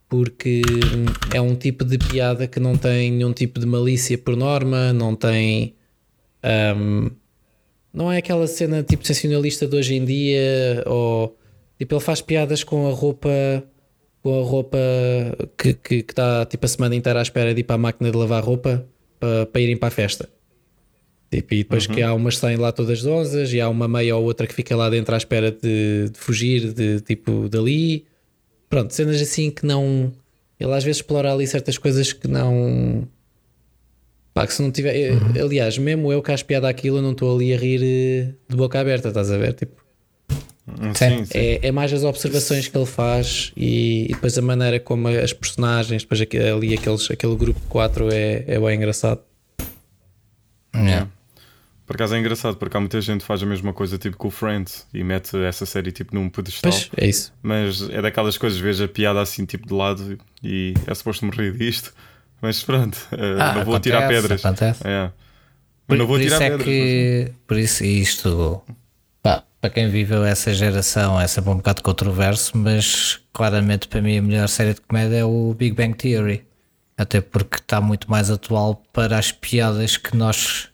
Porque hum, é um tipo de piada que não tem nenhum tipo de malícia por norma, não tem um, não é aquela cena tipo sensacionalista de hoje em dia, ou tipo, ele faz piadas com a roupa com a roupa que, que, que está tipo a semana inteira à espera de ir para a máquina de lavar roupa para, para irem para a festa. Tipo, e depois uhum. que há umas saem lá todas onzas e há uma meia ou outra que fica lá dentro à espera de, de fugir de tipo dali. Pronto, cenas assim que não. Ele às vezes explora ali certas coisas que não Pá, que se não tiver. Uhum. Aliás, mesmo eu que acho piada aquilo, eu não estou ali a rir eh, de boca aberta, estás a ver? Tipo, hum, sim, sim. É, é, mais as observações que ele faz e, e, depois a maneira como as personagens, depois ali aqueles, aquele grupo de quatro é, é bem engraçado. Yeah. Por acaso é engraçado, porque há muita gente que faz a mesma coisa tipo com o Friends e mete essa série tipo num pedestal. Pois, é isso. Mas é daquelas coisas, vejo a piada assim tipo de lado e é suposto morrer disto. Mas pronto, uh, <laughs> ah, não vou acontece, tirar pedras. Acontece. É. Mas não vou tirar é pedras. Que, por isso isto, pá, para quem viveu essa geração, é sempre um bocado controverso, mas claramente para mim a melhor série de comédia é o Big Bang Theory. Até porque está muito mais atual para as piadas que nós.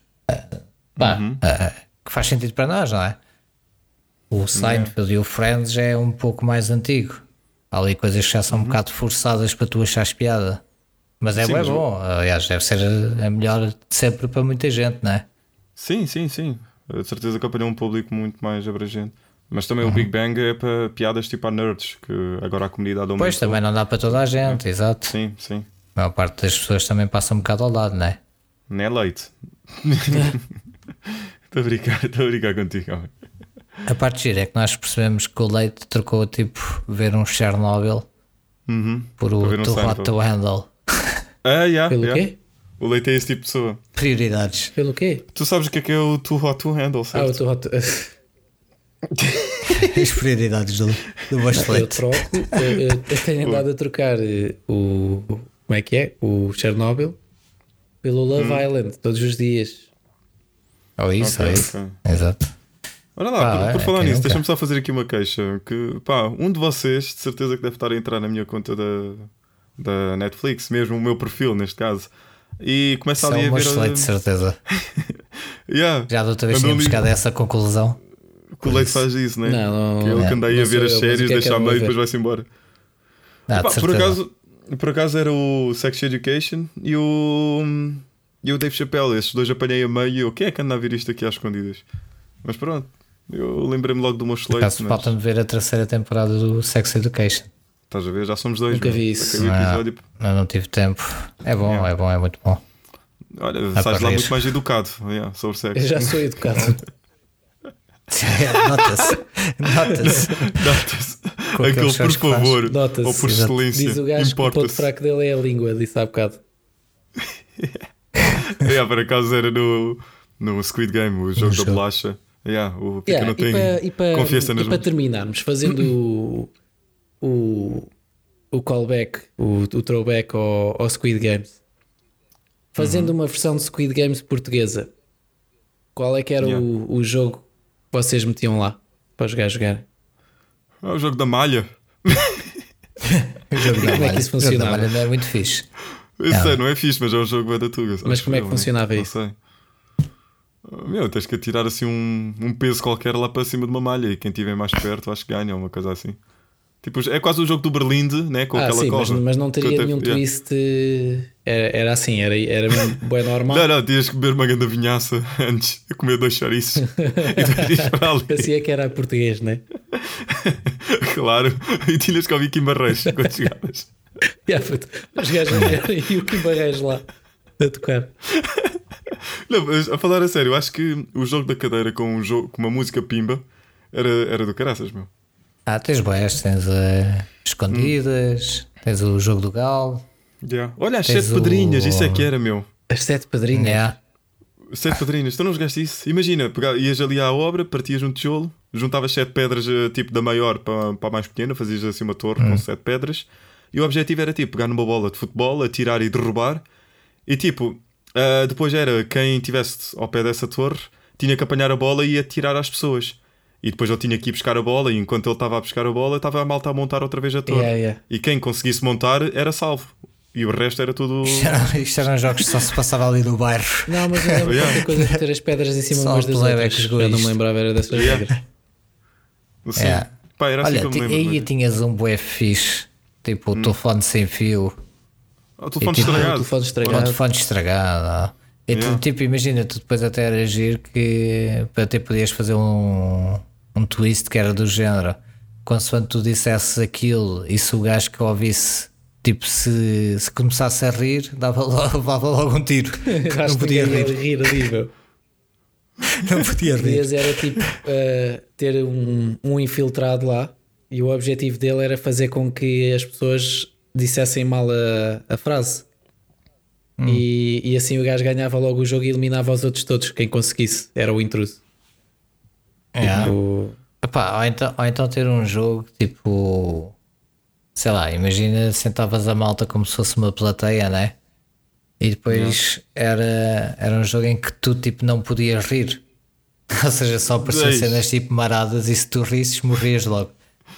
Pá, uhum. uh, que faz sentido para nós, não é? O Seinfeld yeah. e o Friends já é um pouco mais antigo. Há ali coisas que já são uhum. um bocado forçadas para tu achares piada. Mas é sim, bem bom, aliás, deve ser a melhor de sempre para muita gente, não é? Sim, sim, sim. De certeza que apanhou um público muito mais abrangente. Mas também uhum. o Big Bang é para piadas tipo a nerds, que agora a comunidade aumentou. Pois, também não dá para toda a gente, é. exato. Sim, sim. A maior parte das pessoas também passa um bocado ao lado, não é? Nem é leite. <laughs> Estou a brincar, estou a brincar contigo. Homem. A parte gira é que nós percebemos que o leite trocou tipo ver um Chernobyl uhum. por o um Too Hot to Handle. Ah, yeah, Pelo yeah. quê? O leite é esse tipo de pessoa. Prioridades. Pelo quê? Tu sabes o que é que é o Too Hot to Handle, certo? Ah, o Too Hot to... <laughs> As prioridades do, do leite. Eu troco, eu, eu tenho andado a trocar eh, o. Como é que é? O Chernobyl pelo Love hum. Island todos os dias. Ou isso, okay, isso. Okay. Exato. Olha lá, por, por é, falar nisso, deixa-me só fazer aqui uma queixa. Que pá, um de vocês, de certeza que deve estar a entrar na minha conta da, da Netflix, mesmo o meu perfil neste caso. E começa ali é a ver. Excelente, de certeza. <laughs> yeah. Já da outra vez tínhamos chegado a essa conclusão. Que o Leite faz isso, né? Não, não, que ele é, que anda aí a ver as séries, é deixa a meio e depois vai-se embora. Ah, Epá, por, acaso, por acaso era o Sex Education e o. E o Dave Chappelle, esses dois apanhei a meio e eu, quem é que anda a ver isto aqui às escondidas? Mas pronto, eu lembrei-me logo do meu excelente. Mas... Falta-me ver a terceira temporada do Sex Education. Estás a ver? Já somos dois. Nunca vi isso. Não, não, não, tive tempo. É bom, yeah. é bom, é muito bom. Olha, sais lá muito mais educado yeah, sobre sexo. Eu já sou educado. <laughs> Nota-se. Nota-se. Nota-se. Aquele por favor. Ou por excelência. Diz o gajo que o ponto fraco dele é a língua, disse há bocado. <laughs> yeah, por acaso era no, no Squid Game, o jogo da bolacha. Yeah, o que, yeah, não tem e para, confiança nas E para terminarmos, fazendo <clears throat> o, o callback, o, o throwback ao, ao Squid Games. Fazendo uhum. uma versão de Squid Games portuguesa, qual é que era yeah. o, o jogo que vocês metiam lá para os gajos jogarem? É o jogo da malha. <laughs> o jogo da como é que isso funcionava? malha não é muito fixe. Eu não. sei, não é fixe, mas é um jogo da tuga. Mas como é que funcionava não isso? Não sei. Meu, tens que atirar assim um, um peso qualquer lá para cima de uma malha e quem estiver mais perto acho que ganha, uma coisa assim. Tipo, é quase o jogo do Berlinde, né? Com ah, aquela sim, mas, mas, não teria nenhum yeah. twist. Era, era assim, era, era bem normal. não, não, tinhas que beber uma grande vinhaça <laughs> antes de comer dois chouriços <laughs> e depois ir para ali. Parecia que era português, né? <laughs> claro, e tinhas que ouvir Barreiros quando chegavas. Yeah, puto. Os gajos e o Barreiros lá a tocar. Não, mas a falar a sério, acho que o jogo da cadeira com, um jogo, com uma música pimba era, era do caraças, meu. Ah, tens boés, tens uh, escondidas, tens o jogo do galo. Yeah. Olha, as Tens sete pedrinhas, o- isso é que era, meu. As sete padrinhas. Yeah. Sete pedrinhas, tu não jogaste isso? Imagina, pega- ias ali à obra, partias um tijolo, juntavas sete pedras, eh, tipo da maior para, para a mais pequena, fazias assim uma torre com sete pedras, e o objetivo era tipo pegar numa bola de futebol, atirar e derrubar, e tipo, ah, depois era quem estivesse ao pé dessa torre tinha que apanhar a bola e atirar às pessoas. E depois ele tinha que ir buscar a bola, e enquanto ele estava a buscar a bola, estava a malta a montar outra vez a torre. Yeah, yeah. E quem conseguisse montar era salvo. E o resto era tudo. Isto, eram, isto eram jogos que só se passava ali no bairro. Não, mas eu lembro Yeah. coisa de ter as pedras em cima umas das o outras. que jogou Já não me lembrava era dessas Yeah. regras. Sim. Yeah. Pá, era assim Olha, que eu me lembro. aí tinhas um bué fixe, tipo o telefone sem fio, Ah, O telefone E tipo, Ah, o estragado. telefone o estragado. telefone estragado. E tu, Yeah. tipo, imagina, tu depois até era agir que até podias fazer um, um twist que era do género. Consoante tu dissesses aquilo e se o gajo que ouvisse, tipo, se, se começasse a rir, dava logo, <laughs> levava logo um tiro. <laughs> <laughs> Não podia rir. rir ali, meu. Não podia rir. Podias era tipo uh, ter um, um infiltrado lá e o objetivo dele era fazer com que as pessoas dissessem mal a, a frase. E, e assim o gajo ganhava logo o jogo e eliminava os outros todos. Quem conseguisse era o intruso. Yeah. O- Epá, ou, então, ou então ter um jogo tipo. Sei lá, imagina sentavas a malta como se fosse uma plateia, né? E depois era, era um jogo em que tu tipo não podias rir. <laughs> Ou seja, só apareciam Eis. cenas tipo maradas e se tu risses morrias logo.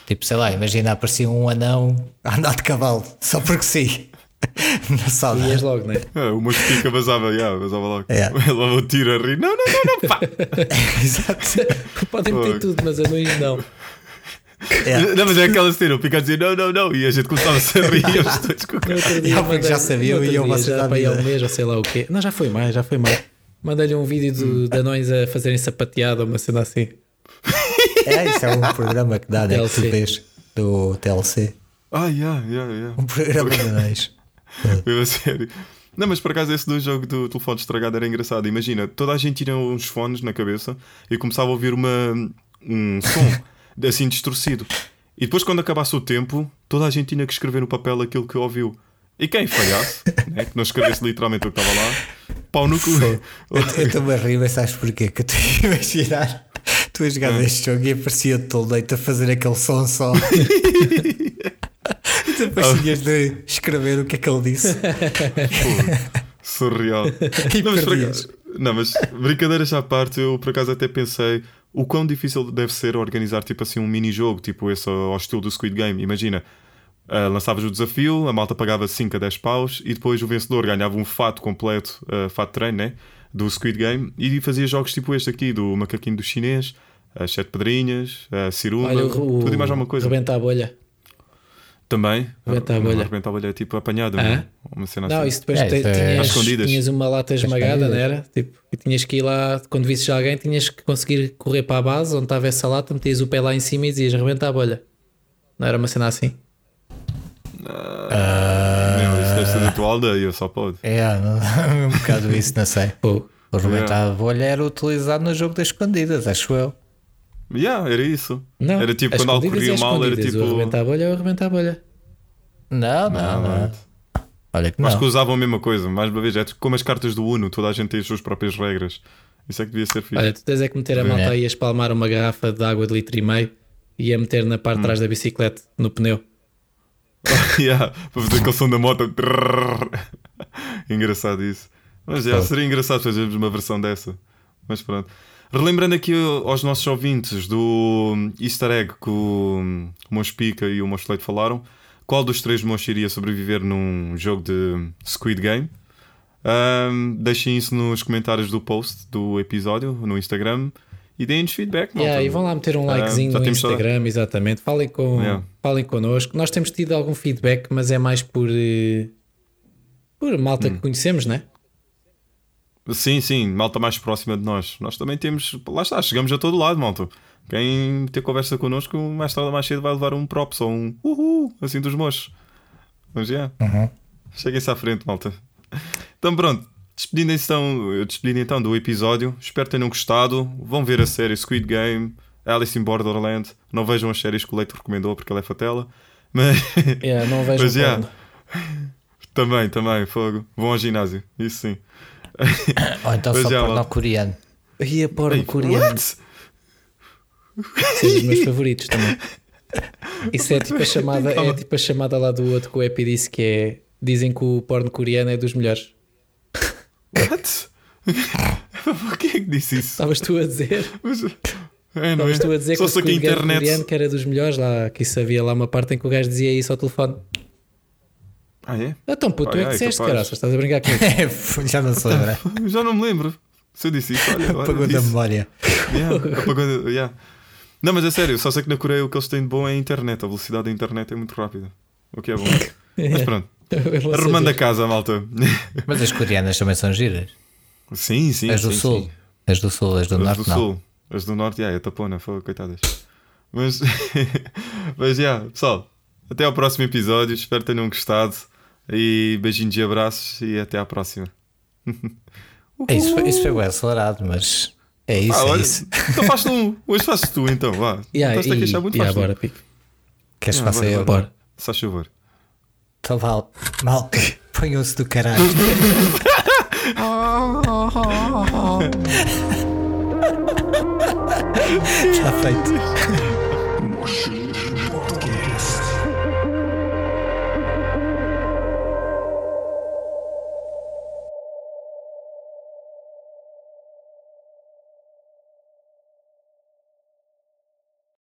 Tipo, sei lá, imagina aparecia um anão a andar de cavalo, só porque sim. <laughs> Na. Ias logo, né? Ah, o meu pica vazava, yeah, vazava logo. Yeah. Ele levava o tiro a rir. Não, não, não, não, pá. <laughs> Exato. <laughs> Podem meter tudo, mas anões não. Yeah. Não, mas é aquela cena, o pica a dizer não, não, não. E a gente começava-se a rir. os dois com o já sabiam e iam dia, vocês já para um mês ou sei lá o quê. Não, já foi mais, já foi mais. Mandei-lhe um vídeo do, de anões a fazerem sapateada, uma cena assim. É, isso é um programa que dá, né? Que tu vês do TLC. Ah, yeah, yeah, yeah. Um programa de anões. Mesmo a sério. Não, mas por acaso esse do jogo do telefone estragado era engraçado. Imagina, toda a gente tinha uns fones na cabeça e começava a ouvir uma, um som <laughs> assim distorcido. E depois, quando acabasse o tempo, toda a gente tinha que escrever no papel aquilo que ouviu. E quem falhasse, <laughs> né, que não escrevesse literalmente o que estava lá, pau no cu. <laughs> Eu estou-me a rir, mas sabes porquê? Que eu tenho a imaginar tu a jogar neste jogo e aparecia o leite a fazer aquele som só. E depois tinhas de escrever o que é que ele disse. Surreal. E Não mas, não, mas brincadeiras à parte, eu por acaso até pensei o quão difícil deve ser organizar tipo assim um mini-jogo, tipo esse ao estilo do Squid Game. Imagina, ah, lançavas o desafio, a malta pagava 5 a 10 paus e depois o vencedor ganhava um fato completo, ah, fato de treino, né? Do Squid Game e fazia jogos tipo este aqui, do macaquinho do chinês, as sete pedrinhas, a ciruma, Olha, o, tudo e mais alguma coisa. Rebenta a bolha. Também. Rebenta a Não, bolha. Rebenta a bolha é tipo apanhada, Ah? não? uma cena Não, assim. isso depois É, te- isso é- tinhas, tinhas uma lata esmagada, não era? Tipo, e tinhas que ir lá, quando visses alguém, tinhas que conseguir correr para a base onde estava essa lata, metias o pé lá em cima e dizias rebenta a bolha. Não era uma cena assim? Não, isso deve ser da tua aldeia, só pode. É, não- <laughs> um bocado isso, não sei. Pô, O rebentar a bolha era utilizado no jogo das escondidas, acho eu. Yeah, era isso. não. Era tipo quando algo corria mal, era tipo. O rebenta a bolha é o rebenta a bolha. Não, não, não. Olha que não. Acho que usavam a mesma coisa, mais uma vez, é como as cartas do Uno, toda a gente tem as suas próprias regras. Isso é que devia ser fixe. Olha, tu tens é que meter a malta aí a espalmar uma garrafa de água de litro e meio e a meter na Hum. parte de trás da bicicleta, no pneu. <laughs> yeah, para fazer aquele som da moto. Engraçado isso. Mas já, seria engraçado fazermos uma versão dessa. Mas pronto. Relembrando aqui aos nossos ouvintes do Easter Egg que o Monspica e o Monsteleito falaram, qual dos três monstros iria sobreviver num jogo de Squid Game? Ahm, deixem isso nos comentários do post do episódio no Instagram e deem-nos feedback. malta. Yeah, e vão lá meter um likezinho no temos só- Instagram, exatamente. Falem, com, Yeah. falem connosco. Nós temos tido algum feedback, mas é mais por, eh, por malta Hum. que conhecemos, né? Sim, sim, malta mais próxima de nós. Nós também temos. Lá está, chegamos a todo lado, malta. Quem ter conversa connosco, mais tarde ou mais cedo vai levar um props ou um uhul, assim dos moços. Mas já. Uhum. Cheguem-se à frente, malta. Então pronto. Despedindo então, despedindo então do episódio. Espero que tenham gostado. Vão ver a série Squid Game, Alice in Borderland. Não vejam as séries que o Leito recomendou porque ele é fatela. Mas, Yeah, não vejo <laughs> Mas, yeah. também, também, fogo. Vão ao ginásio. Isso sim. <coughs> Ou então só é, porno coreano. E a porno Ei, coreano. what? São os meus favoritos também. <laughs> Isso é tipo a chamada, é tipo a chamada lá do outro que o Epi disse que é. Dizem que o porno coreano é dos melhores. What? <laughs> Por que é que disse isso? Estavas tu a dizer? Mas- É, não é? Estavas tu a dizer Só que o que a internet. coreano que era dos melhores lá, que isso havia lá uma parte em que o gajo dizia isso ao telefone. Ah, é? Então, puto, tu é Ai, que ai, disseste, caraças, estás a brincar comigo. <laughs> Já não se lembra. <laughs> Já não me lembro. Se eu disse isso, olha, <laughs> olha Apagou da memória. Yeah, apagou- yeah. Não, mas é sério, só sei que na Coreia o que eles têm de bom é a internet. A velocidade da internet é muito rápida. O que é bom. Mas pronto, vou arrumando a casa, malta. Mas as coreanas também são giras. Sim, sim. As do sim, sul. sim. As do sul, as do As norte do não. sul. As do norte, yeah, é tapona, foi, coitadas. Mas, mas yeah, pessoal, até ao próximo episódio. Espero que tenham gostado. E beijinhos e abraços. E até à próxima. <laughs> É, Isso foi, isso foi bem acelerado, mas é isso, ah, é olha, isso. então faz tu. Hoje fazes tu, então. Vá. <laughs> Yeah, Estás-te a e- queixar muito, yeah, tu. bora, Pico. Queres que Ah, faça bora, eu? bora. Faz favor. Então vale. Mal, ponham-se do caralho. Está <laughs> feito.